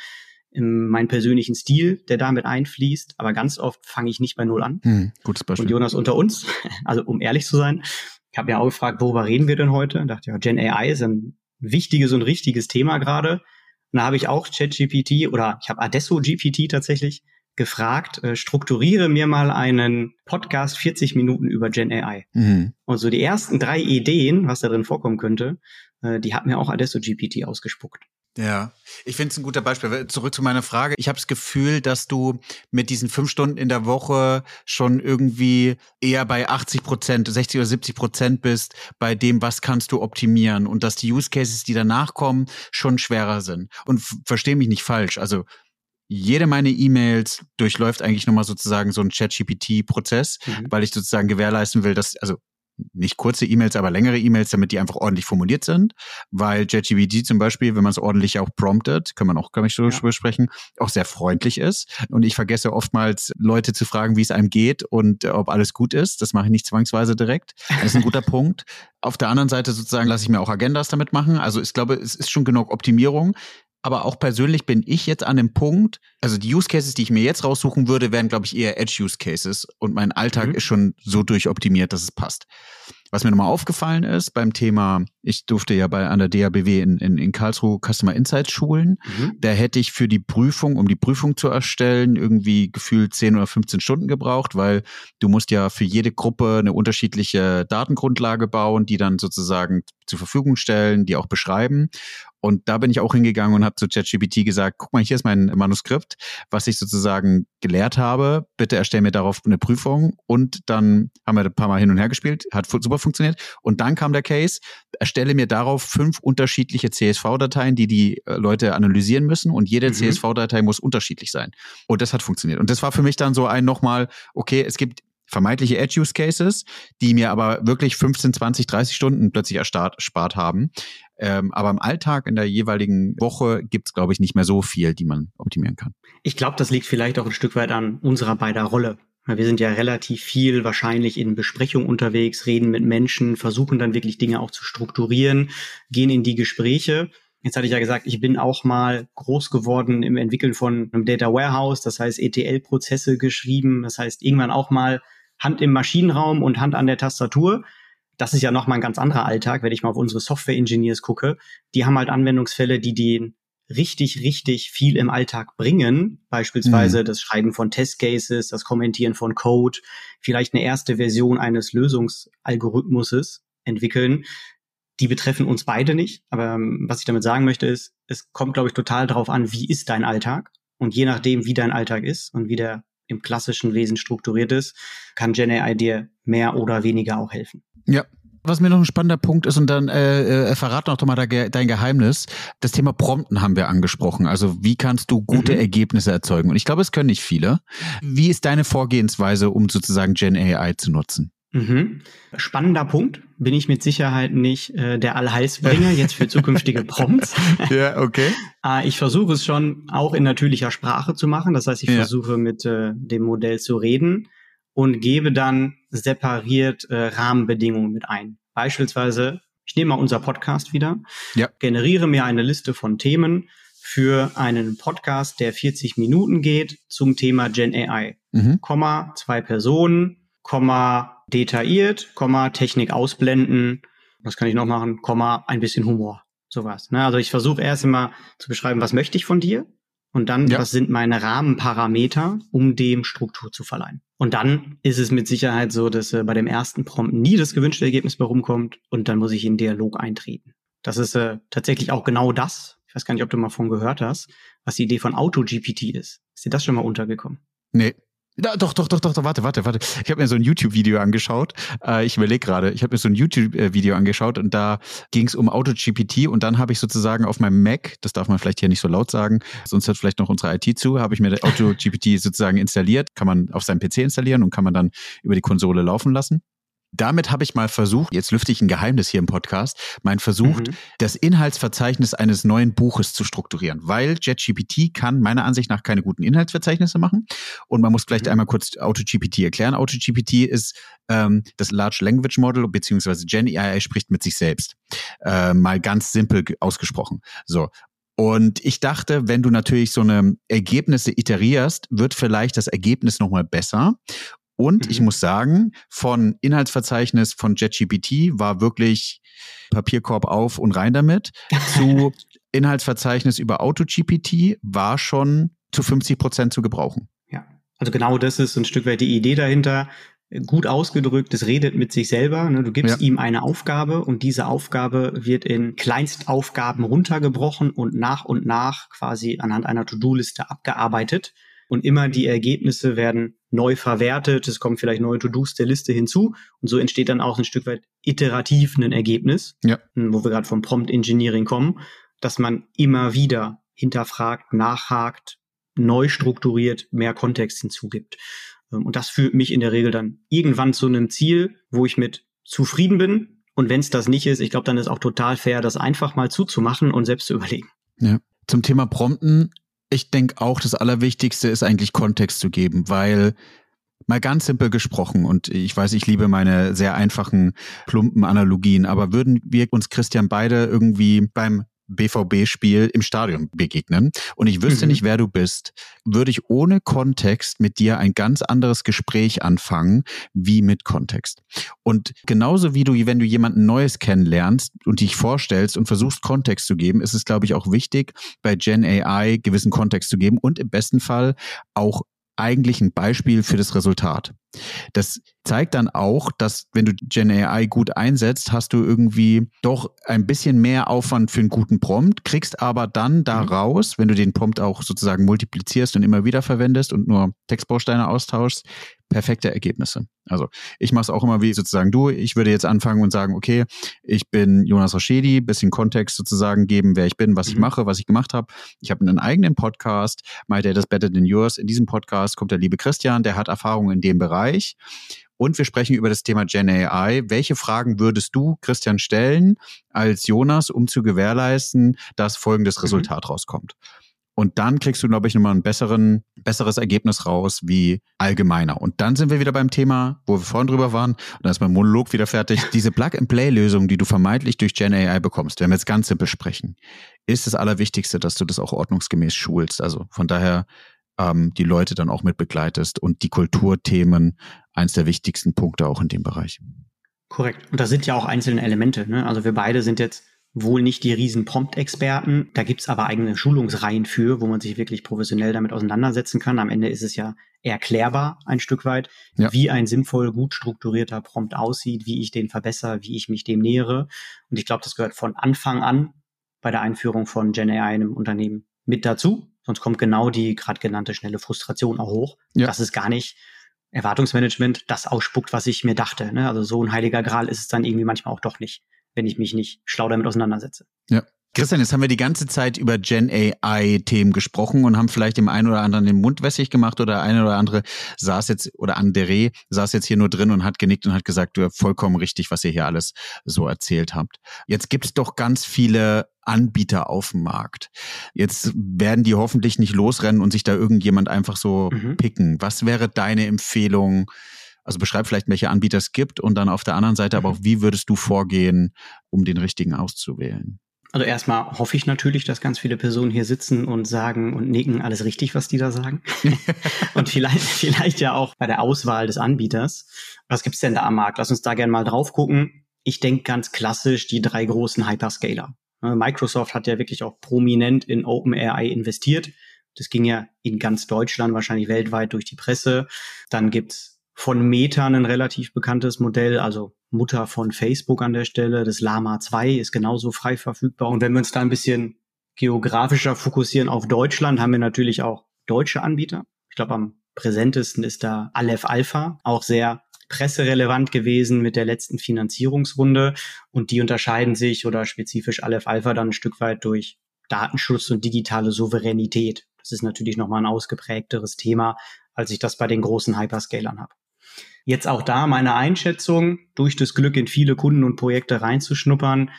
meinen persönlichen Stil, der damit einfließt. Aber ganz oft fange ich nicht bei Null an. Hm, gutes Beispiel. Und Jonas unter uns, also um ehrlich zu sein, ich habe ja auch gefragt, worüber reden wir denn heute? Und dachte ja, Gen AI ist ein wichtiges und richtiges Thema gerade. Und da habe ich auch ChatGPT oder ich habe Adesso GPT tatsächlich gefragt, äh, strukturiere mir mal einen Podcast 40 Minuten über Gen AI. Mhm. Und so die ersten drei Ideen, was da drin vorkommen könnte, äh, die hat mir auch Adesso GPT ausgespuckt. Ja, ich finde es ein guter Beispiel. Zurück zu meiner Frage. Ich habe das Gefühl, dass du mit diesen fünf Stunden in der Woche schon irgendwie eher bei 80 Prozent, 60 oder 70 Prozent bist bei dem, was kannst du optimieren und dass die Use Cases, die danach kommen, schon schwerer sind. Und verstehe mich nicht falsch. Also jede meiner E-Mails durchläuft eigentlich nochmal sozusagen so einen Chat-GPT-Prozess, mhm. weil ich sozusagen gewährleisten will, dass, also nicht kurze E-Mails, aber längere E-Mails, damit die einfach ordentlich formuliert sind, weil JetGPT zum Beispiel, wenn man es ordentlich auch promptet, kann man auch, kann ich so ja. besprechen, auch sehr freundlich ist. Und ich vergesse oftmals Leute zu fragen, wie es einem geht und äh, ob alles gut ist. Das mache ich nicht zwangsweise direkt. Das ist ein guter Punkt. Auf der anderen Seite sozusagen lasse ich mir auch Agendas damit machen. Also ich glaube, es ist schon genug Optimierung. Aber auch persönlich bin ich jetzt an dem Punkt, also die Use Cases, die ich mir jetzt raussuchen würde, wären, glaube ich, eher Edge Use Cases. Und mein Alltag mhm. ist schon so durchoptimiert, dass es passt. Was mir nochmal aufgefallen ist beim Thema, ich durfte ja bei an der DABW in, in, in Karlsruhe Customer Insights schulen. Mhm. Da hätte ich für die Prüfung, um die Prüfung zu erstellen, irgendwie gefühlt 10 oder 15 Stunden gebraucht, weil du musst ja für jede Gruppe eine unterschiedliche Datengrundlage bauen, die dann sozusagen zur Verfügung stellen, die auch beschreiben. Und da bin ich auch hingegangen und habe zu ChatGPT gesagt, guck mal, hier ist mein Manuskript, was ich sozusagen gelehrt habe. Bitte erstell mir darauf eine Prüfung. Und dann haben wir ein paar Mal hin und her gespielt, hat super funktioniert. Und dann kam der Case, erstelle mir darauf fünf unterschiedliche CSV-Dateien, die die äh, Leute analysieren müssen. Und jede mhm. CSV-Datei muss unterschiedlich sein. Und das hat funktioniert. Und das war für mich dann so ein nochmal, okay, es gibt vermeintliche Edge-Use-Cases, die mir aber wirklich 15, 20, 30 Stunden plötzlich erspart haben. Ähm, aber im Alltag in der jeweiligen Woche gibt es, glaube ich, nicht mehr so viel, die man optimieren kann. Ich glaube, das liegt vielleicht auch ein Stück weit an unserer beider Rolle. Wir sind ja relativ viel wahrscheinlich in Besprechungen unterwegs, reden mit Menschen, versuchen dann wirklich Dinge auch zu strukturieren, gehen in die Gespräche. Jetzt hatte ich ja gesagt, ich bin auch mal groß geworden im Entwickeln von einem Data Warehouse, das heißt ETL-Prozesse geschrieben, das heißt irgendwann auch mal Hand im Maschinenraum und Hand an der Tastatur. Das ist ja nochmal ein ganz anderer Alltag, wenn ich mal auf unsere Software-Engineers gucke. Die haben halt Anwendungsfälle, die den richtig, richtig viel im Alltag bringen. Beispielsweise mhm. das Schreiben von Testcases, das Kommentieren von Code, vielleicht eine erste Version eines Lösungsalgorithmuses entwickeln. Die betreffen uns beide nicht. Aber ähm, was ich damit sagen möchte ist, es kommt, glaube ich, total darauf an, wie ist dein Alltag? Und je nachdem, wie dein Alltag ist und wie der im klassischen Wesen strukturiert ist, kann GenAI dir mehr oder weniger auch helfen. Ja, was mir noch ein spannender Punkt ist, und dann äh, äh, verrat noch mal dein Geheimnis. Das Thema Prompten haben wir angesprochen. Also wie kannst du gute mhm. Ergebnisse erzeugen? Und ich glaube, es können nicht viele. Wie ist deine Vorgehensweise, um sozusagen Gen AI zu nutzen? Mhm. Spannender Punkt. Bin ich mit Sicherheit nicht äh, der Allheilsbringer jetzt für zukünftige Prompts. ja, okay. äh, ich versuche es schon auch in natürlicher Sprache zu machen. Das heißt, ich ja. versuche mit äh, dem Modell zu reden und gebe dann separiert äh, Rahmenbedingungen mit ein. Beispielsweise, ich nehme mal unser Podcast wieder, ja. generiere mir eine Liste von Themen für einen Podcast, der 40 Minuten geht zum Thema Gen AI. Mhm. Komma, zwei Personen, Komma detailliert, Komma Technik ausblenden. Was kann ich noch machen? Komma ein bisschen Humor. Sowas. Ne? Also ich versuche erst immer zu beschreiben, was möchte ich von dir? Und dann, ja. was sind meine Rahmenparameter, um dem Struktur zu verleihen? Und dann ist es mit Sicherheit so, dass äh, bei dem ersten Prompt nie das gewünschte Ergebnis bei rumkommt und dann muss ich in Dialog eintreten. Das ist äh, tatsächlich auch genau das, ich weiß gar nicht, ob du mal von gehört hast, was die Idee von AutoGPT ist. Ist dir das schon mal untergekommen? Nee, da, doch, doch, doch, doch, doch, warte, warte, warte. Ich habe mir so ein YouTube-Video angeschaut. Äh, ich überlege gerade, ich habe mir so ein YouTube-Video angeschaut und da ging es um AutoGPT und dann habe ich sozusagen auf meinem Mac, das darf man vielleicht hier nicht so laut sagen, sonst hört vielleicht noch unsere IT zu, habe ich mir AutoGPT sozusagen installiert, kann man auf seinem PC installieren und kann man dann über die Konsole laufen lassen damit habe ich mal versucht, jetzt lüfte ich ein Geheimnis hier im Podcast, mein Versuch, mhm. das Inhaltsverzeichnis eines neuen Buches zu strukturieren, weil JetGPT kann meiner Ansicht nach keine guten Inhaltsverzeichnisse machen. Und man muss vielleicht mhm. einmal kurz AutoGPT erklären. AutoGPT ist ähm, das Large Language Model beziehungsweise Gen AI spricht mit sich selbst. Äh, mal ganz simpel ausgesprochen. So. Und ich dachte, wenn du natürlich so eine Ergebnisse iterierst, wird vielleicht das Ergebnis nochmal besser. Und mhm. ich muss sagen, von Inhaltsverzeichnis von JetGPT war wirklich Papierkorb auf und rein damit. Zu Inhaltsverzeichnis über AutoGPT war schon zu 50 Prozent zu gebrauchen. Ja, also genau das ist ein Stück weit die Idee dahinter. Gut ausgedrückt, es redet mit sich selber. Ne? Du gibst ja. ihm eine Aufgabe und diese Aufgabe wird in Kleinstaufgaben runtergebrochen und nach und nach quasi anhand einer To-Do-Liste abgearbeitet und immer die Ergebnisse werden neu verwertet, es kommen vielleicht neue To-Dos der Liste hinzu und so entsteht dann auch ein Stück weit iterativ ein Ergebnis, ja. Hm, wo wir gerade vom Prompt Engineering kommen, dass man immer wieder hinterfragt, nachhakt, neu strukturiert, mehr Kontext hinzugibt. Ähm, und das führt mich in der Regel dann irgendwann zu einem Ziel, wo ich mit zufrieden bin. Und wenn es das nicht ist, ich glaube, dann ist auch total fair, das einfach mal zuzumachen und selbst zu überlegen. Ja. Zum Thema Prompten ich denke auch, das Allerwichtigste ist eigentlich Kontext zu geben, weil mal ganz simpel gesprochen und ich weiß, ich liebe meine sehr einfachen, plumpen Analogien, aber würden wir uns Christian beide irgendwie beim BVB-Spiel im Stadion begegnen und ich wüsste mhm. nicht, wer du bist, würde ich ohne Kontext mit dir ein ganz anderes Gespräch anfangen, wie mit Kontext. Und genauso wie du, wenn du jemanden Neues kennenlernst und dich vorstellst und versuchst, Kontext zu geben, ist es, glaube ich, auch wichtig, bei Gen AI gewissen Kontext zu geben und im besten Fall auch eigentlich ein Beispiel für das Resultat. Das zeigt dann auch, dass wenn du Gen AI gut einsetzt, hast du irgendwie doch ein bisschen mehr Aufwand für einen guten Prompt, kriegst aber dann mhm. daraus, wenn du den Prompt auch sozusagen multiplizierst und immer wieder verwendest und nur Textbausteine austauschst, perfekte Ergebnisse. Also ich mache es auch immer wie sozusagen du. Ich würde jetzt anfangen und sagen, okay, ich bin Jonas Roschedi, bisschen Kontext sozusagen geben, wer ich bin, was mhm. ich mache, was ich gemacht habe. Ich habe einen eigenen Podcast, My Data is Better Than Yours. In diesem Podcast kommt der liebe Christian, der hat Erfahrung in dem Bereich. Und wir sprechen über das Thema Gen AI. Welche Fragen würdest du, Christian, stellen als Jonas, um zu gewährleisten, dass folgendes mhm. Resultat rauskommt? Und dann kriegst du, glaube ich, nochmal ein besseren, besseres Ergebnis raus wie allgemeiner. Und dann sind wir wieder beim Thema, wo wir vorhin drüber waren. Und dann ist mein Monolog wieder fertig. Diese Plug-and-Play-Lösung, die du vermeintlich durch Gen AI bekommst, wenn wir jetzt ganz simpel sprechen, ist das Allerwichtigste, dass du das auch ordnungsgemäß schulst. Also von daher ähm, die Leute dann auch mit begleitest und die Kulturthemen eins der wichtigsten Punkte auch in dem Bereich. Korrekt. Und da sind ja auch einzelne Elemente. Ne? Also wir beide sind jetzt wohl nicht die riesen Prompt-Experten. Da gibt's aber eigene Schulungsreihen für, wo man sich wirklich professionell damit auseinandersetzen kann. Am Ende ist es ja erklärbar ein Stück weit, ja. wie ein sinnvoll, gut strukturierter Prompt aussieht, wie ich den verbessere, wie ich mich dem nähere. Und ich glaube, das gehört von Anfang an bei der Einführung von Gen AI in einem Unternehmen mit dazu. Sonst kommt genau die gerade genannte schnelle Frustration auch hoch. Ja. Das ist gar nicht Erwartungsmanagement das ausspuckt, was ich mir dachte. Ne? Also so ein heiliger Gral ist es dann irgendwie manchmal auch doch nicht wenn ich mich nicht schlau damit auseinandersetze. Ja. Christian, jetzt haben wir die ganze Zeit über Gen AI-Themen gesprochen und haben vielleicht dem einen oder anderen den Mund wässrig gemacht oder der eine oder andere saß jetzt oder Andere saß jetzt hier nur drin und hat genickt und hat gesagt, du vollkommen richtig, was ihr hier alles so erzählt habt. Jetzt gibt es doch ganz viele Anbieter auf dem Markt. Jetzt werden die hoffentlich nicht losrennen und sich da irgendjemand einfach so mhm. picken. Was wäre deine Empfehlung? Also beschreib vielleicht, welche Anbieter es gibt und dann auf der anderen Seite aber auch, mhm. wie würdest du vorgehen, um den richtigen auszuwählen? Also erstmal hoffe ich natürlich, dass ganz viele Personen hier sitzen und sagen und nicken alles richtig, was die da sagen. und vielleicht, vielleicht ja auch bei der Auswahl des Anbieters. Was gibt's denn da am Markt? Lass uns da gerne mal drauf gucken. Ich denke ganz klassisch die drei großen Hyperscaler. Ne, Microsoft hat ja wirklich auch prominent in OpenAI investiert. Das ging ja in ganz Deutschland, wahrscheinlich weltweit durch die Presse. Dann gibt's von Meta ein relativ bekanntes Modell, also Mutter von Facebook an der Stelle. Das Lama 2 ist genauso frei verfügbar. Und wenn wir uns da ein bisschen geografischer fokussieren auf Deutschland, haben wir natürlich auch deutsche Anbieter. Ich glaube, am präsentesten ist da Aleph Alpha, auch sehr presserelevant gewesen mit der letzten Finanzierungsrunde. Und die unterscheiden sich oder spezifisch Aleph Alpha dann ein Stück weit durch Datenschutz und digitale Souveränität. Das ist natürlich nochmal ein ausgeprägteres Thema, als ich das bei den großen Hyperscalern habe. Jetzt auch da meine Einschätzung, durch das Glück in viele Kunden und Projekte reinzuschnuppern.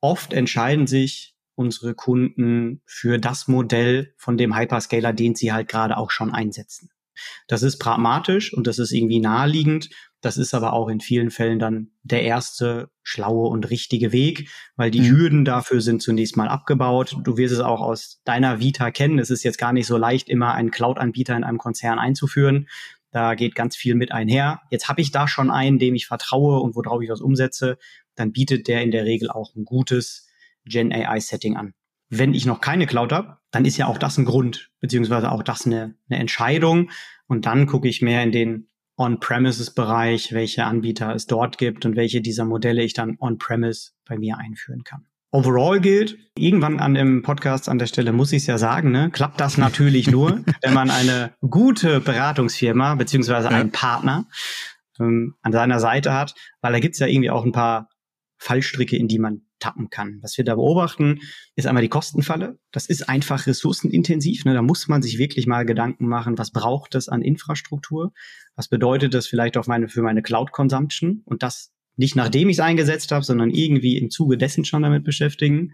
Oft entscheiden sich unsere Kunden für das Modell von dem Hyperscaler, den sie halt gerade auch schon einsetzen. Das ist pragmatisch und das ist irgendwie naheliegend. Das ist aber auch in vielen Fällen dann der erste schlaue und richtige Weg, weil die mhm. Hürden dafür sind zunächst mal abgebaut. Du wirst es auch aus deiner Vita kennen. Es ist jetzt gar nicht so leicht, immer einen Cloud-Anbieter in einem Konzern einzuführen. Da geht ganz viel mit einher. Jetzt habe ich da schon einen, dem ich vertraue und worauf ich was umsetze. Dann bietet der in der Regel auch ein gutes Gen AI Setting an. Wenn ich noch keine Cloud habe, dann ist ja auch das ein Grund, beziehungsweise auch das eine, eine Entscheidung. Und dann gucke ich mehr in den On-Premises-Bereich, welche Anbieter es dort gibt und welche dieser Modelle ich dann on-premise bei mir einführen kann. Overall gilt, irgendwann an dem Podcast an der Stelle muss ich es ja sagen, ne, klappt das natürlich nur, wenn man eine gute Beratungsfirma beziehungsweise ja. einen Partner ähm, an seiner Seite hat, weil da gibt's ja irgendwie auch ein paar Fallstricke, in die man tappen kann. Was wir da beobachten, ist einmal die Kostenfalle. Das ist einfach ressourcenintensiv. Ne? Da muss man sich wirklich mal Gedanken machen, was braucht es an Infrastruktur? Was bedeutet das vielleicht auch meine, für meine Cloud-Consumption? Und das nicht nachdem ich es eingesetzt habe, sondern irgendwie im Zuge dessen schon damit beschäftigen.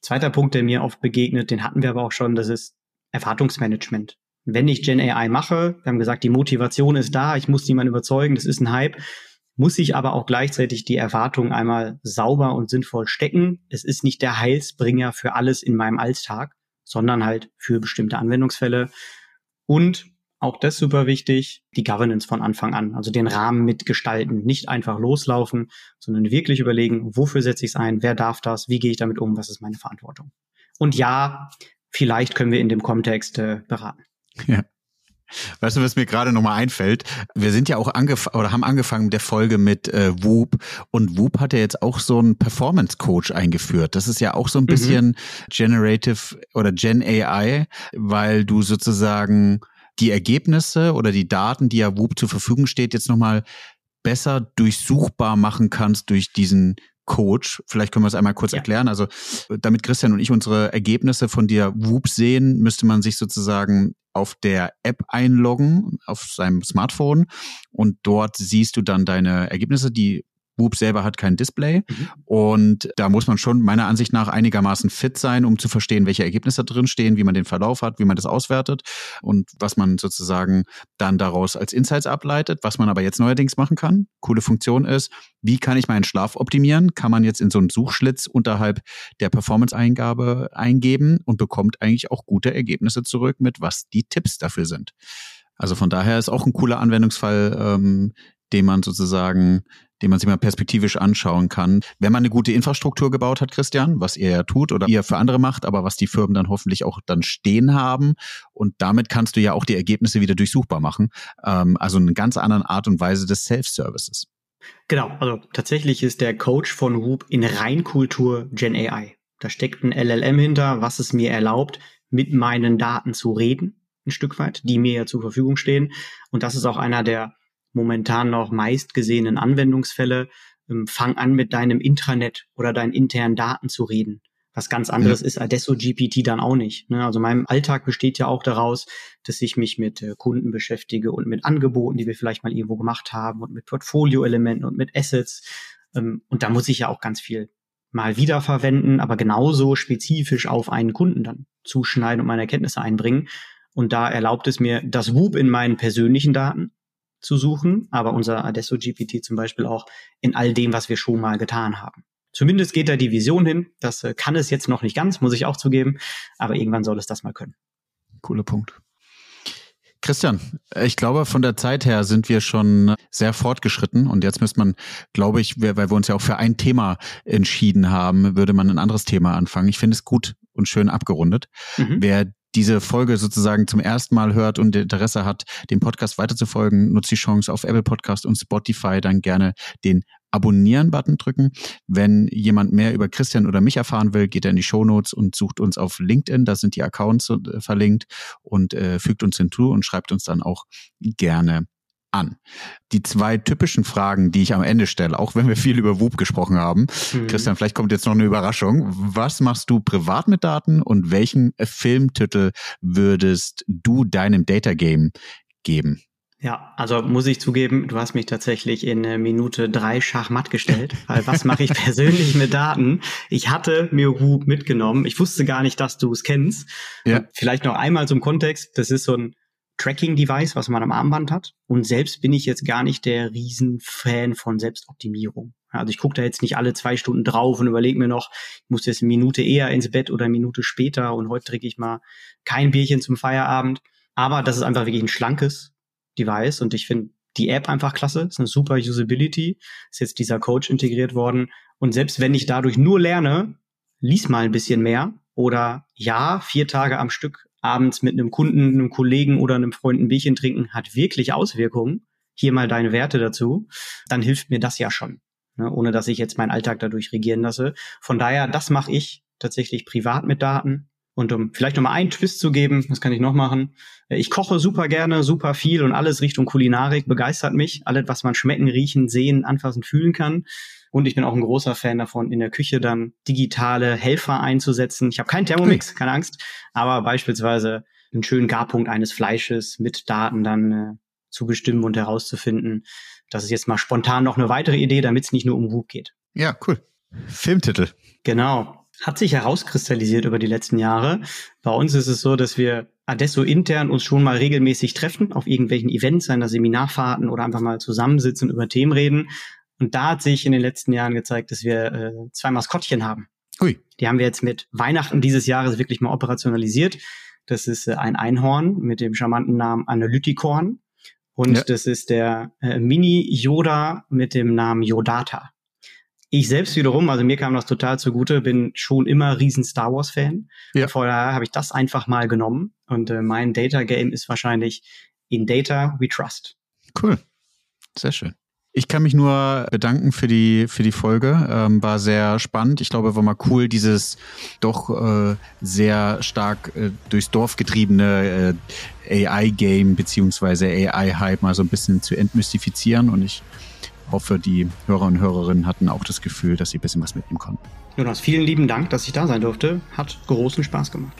Zweiter Punkt, der mir oft begegnet, den hatten wir aber auch schon, das ist Erwartungsmanagement. Wenn ich Gen AI mache, wir haben gesagt, die Motivation ist da, ich muss niemanden überzeugen, das ist ein Hype, muss ich aber auch gleichzeitig die Erwartung einmal sauber und sinnvoll stecken. Es ist nicht der Heilsbringer für alles in meinem Alltag, sondern halt für bestimmte Anwendungsfälle. Und auch das super wichtig, die Governance von Anfang an, also den Rahmen mitgestalten, nicht einfach loslaufen, sondern wirklich überlegen, wofür setze ich es ein, wer darf das, wie gehe ich damit um, was ist meine Verantwortung. Und ja, vielleicht können wir in dem Kontext äh, beraten. Ja. Weißt du, was mir gerade nochmal einfällt? Wir sind ja auch angefangen oder haben angefangen mit der Folge mit äh, Whoop und Whoop hat ja jetzt auch so einen Performance Coach eingeführt. Das ist ja auch so ein mhm. bisschen mhm. Generative oder Gen AI, weil du sozusagen die Ergebnisse oder die Daten, die ja Whoop zur Verfügung steht, jetzt nochmal besser durchsuchbar machen kannst durch diesen Coach. Vielleicht können wir es einmal kurz ja. erklären. Also, damit Christian und ich unsere Ergebnisse von dir Whoop sehen, müsste man sich sozusagen auf der App einloggen, auf seinem Smartphone und dort siehst du dann deine Ergebnisse, die Whoop selber hat kein Display mhm. und da muss man schon meiner Ansicht nach einigermaßen fit sein, um zu verstehen, welche Ergebnisse drin stehen, wie man den Verlauf hat, wie man das auswertet und was man sozusagen dann daraus als Insights ableitet. Was man aber jetzt neuerdings machen kann, coole Funktion ist, wie kann ich meinen Schlaf optimieren? Kann man jetzt in so einen Suchschlitz unterhalb der Performance-Eingabe eingeben und bekommt eigentlich auch gute Ergebnisse zurück, mit was die Tipps dafür sind. Also von daher ist auch ein cooler Anwendungsfall, ähm, den man sozusagen den man sich mal perspektivisch anschauen kann. Wenn man eine gute Infrastruktur gebaut hat, Christian, was ihr ja tut oder ihr für andere macht, aber was die Firmen dann hoffentlich auch dann stehen haben. Und damit kannst du ja auch die Ergebnisse wieder durchsuchbar machen. Ähm, also eine ganz andere Art und Weise des Self-Services. Genau, also tatsächlich ist der Coach von Whoop in Reinkultur Gen AI. Da steckt ein LLM hinter, was es mir erlaubt, mit meinen Daten zu reden, ein Stück weit, die mir ja zur Verfügung stehen. Und das ist auch einer der momentan noch meistgesehenen Anwendungsfälle. Ähm, fang an, mit deinem Intranet oder deinen internen Daten zu reden. Was ganz anderes ja. ist Adesso GPT dann auch nicht. Ne? Also mein Alltag besteht ja auch daraus, dass ich mich mit äh, Kunden beschäftige und mit Angeboten, die wir vielleicht mal irgendwo gemacht haben und mit Portfolio-Elementen und mit Assets. Ähm, und da muss ich ja auch ganz viel mal wiederverwenden, aber genauso spezifisch auf einen Kunden dann zuschneiden und meine Erkenntnisse einbringen. Und da erlaubt es mir, das Whoop in meinen persönlichen Daten zu suchen, aber unser Adesso GPT zum Beispiel auch in all dem, was wir schon mal getan haben. Zumindest geht da die Vision hin. Das äh, kann es jetzt noch nicht ganz, muss ich auch zugeben. Aber irgendwann soll es das mal können. Cooler Punkt. Christian, ich glaube, von der Zeit her sind wir schon sehr fortgeschritten und jetzt müsste man, glaube ich, weil wir uns ja auch für ein Thema entschieden haben, würde man ein anderes Thema anfangen. Ich finde es gut und schön abgerundet. Mhm. Wer diese Folge sozusagen zum ersten Mal hört und Interesse hat, dem Podcast weiterzufolgen, nutzt die Chance auf Apple Podcast und Spotify dann gerne den Abonnieren-Button drücken. Wenn jemand mehr über Christian oder mich erfahren will, geht er in die Show Notes und sucht uns auf LinkedIn. Da sind die Accounts äh, verlinkt und äh, fügt uns hinzu und schreibt uns dann auch gerne an. Die zwei typischen Fragen, die ich am Ende stelle, auch wenn wir viel über WUP gesprochen haben. Mhm. Christian, vielleicht kommt jetzt noch eine Überraschung. Was machst du privat mit Daten und welchen Filmtitel würdest du deinem Data Game geben? Ja, also muss ich zugeben, du hast mich tatsächlich in äh, Minute drei Schachmatt gestellt, weil was mache ich persönlich mit Daten? Ich hatte mir Whoop mitgenommen. Ich wusste gar nicht, dass du es kennst. Ja. Vielleicht noch einmal zum Kontext. Das ist so ein Tracking-Device, was man am Armband hat. Und selbst bin ich jetzt gar nicht der Riesenfan von Selbstoptimierung. Also ich gucke da jetzt nicht alle zwei Stunden drauf und überlege mir noch, ich muss jetzt eine Minute eher ins Bett oder eine Minute später und heute trinke ich mal kein Bierchen zum Feierabend. Aber das ist einfach wirklich ein schlankes Device und ich finde die App einfach klasse, ist eine super Usability, ist jetzt dieser Coach integriert worden und selbst wenn ich dadurch nur lerne, lies mal ein bisschen mehr oder ja, vier Tage am Stück abends mit einem Kunden, einem Kollegen oder einem Freund ein Bierchen trinken hat wirklich Auswirkungen. Hier mal deine Werte dazu, dann hilft mir das ja schon, ne, ohne dass ich jetzt meinen Alltag dadurch regieren lasse. Von daher, das mache ich tatsächlich privat mit Daten. Und um vielleicht nochmal einen Twist zu geben, was kann ich noch machen? Ich koche super gerne, super viel und alles Richtung Kulinarik begeistert mich. Alles, was man schmecken, riechen, sehen, anfassen, fühlen kann. Und ich bin auch ein großer Fan davon, in der Küche dann digitale Helfer einzusetzen. Ich habe keinen Thermomix, keine Angst, aber beispielsweise einen schönen Garpunkt eines Fleisches mit Daten dann äh, zu bestimmen und herauszufinden. Das ist jetzt mal spontan noch eine weitere Idee, damit es nicht nur um Whoop geht. Ja, cool. Filmtitel. Genau hat sich herauskristallisiert über die letzten Jahre. Bei uns ist es so, dass wir Adesso intern uns schon mal regelmäßig treffen auf irgendwelchen Events, seiner Seminarfahrten oder einfach mal zusammensitzen und über Themen reden. Und da hat sich in den letzten Jahren gezeigt, dass wir äh, zwei Maskottchen haben. Ui. Die haben wir jetzt mit Weihnachten dieses Jahres wirklich mal operationalisiert. Das ist äh, ein Einhorn mit dem charmanten Namen Analytikorn. Und ja. das ist der äh, Mini-Yoda mit dem Namen Yodata. Ich selbst wiederum, also mir kam das total zugute, bin schon immer riesen Star Wars Fan. Ja. Vorher habe ich das einfach mal genommen und äh, mein Data Game ist wahrscheinlich in Data we trust. Cool. Sehr schön. Ich kann mich nur bedanken für die für die Folge. Ähm, war sehr spannend. Ich glaube, war mal cool, dieses doch äh, sehr stark äh, durchs Dorf getriebene äh, AI-Game beziehungsweise AI-Hype mal so ein bisschen zu entmystifizieren. Und ich hoffe, die Hörer und Hörerinnen hatten auch das Gefühl, dass sie ein bisschen was mitnehmen konnten. Jonas, vielen lieben Dank, dass ich da sein durfte. Hat großen Spaß gemacht.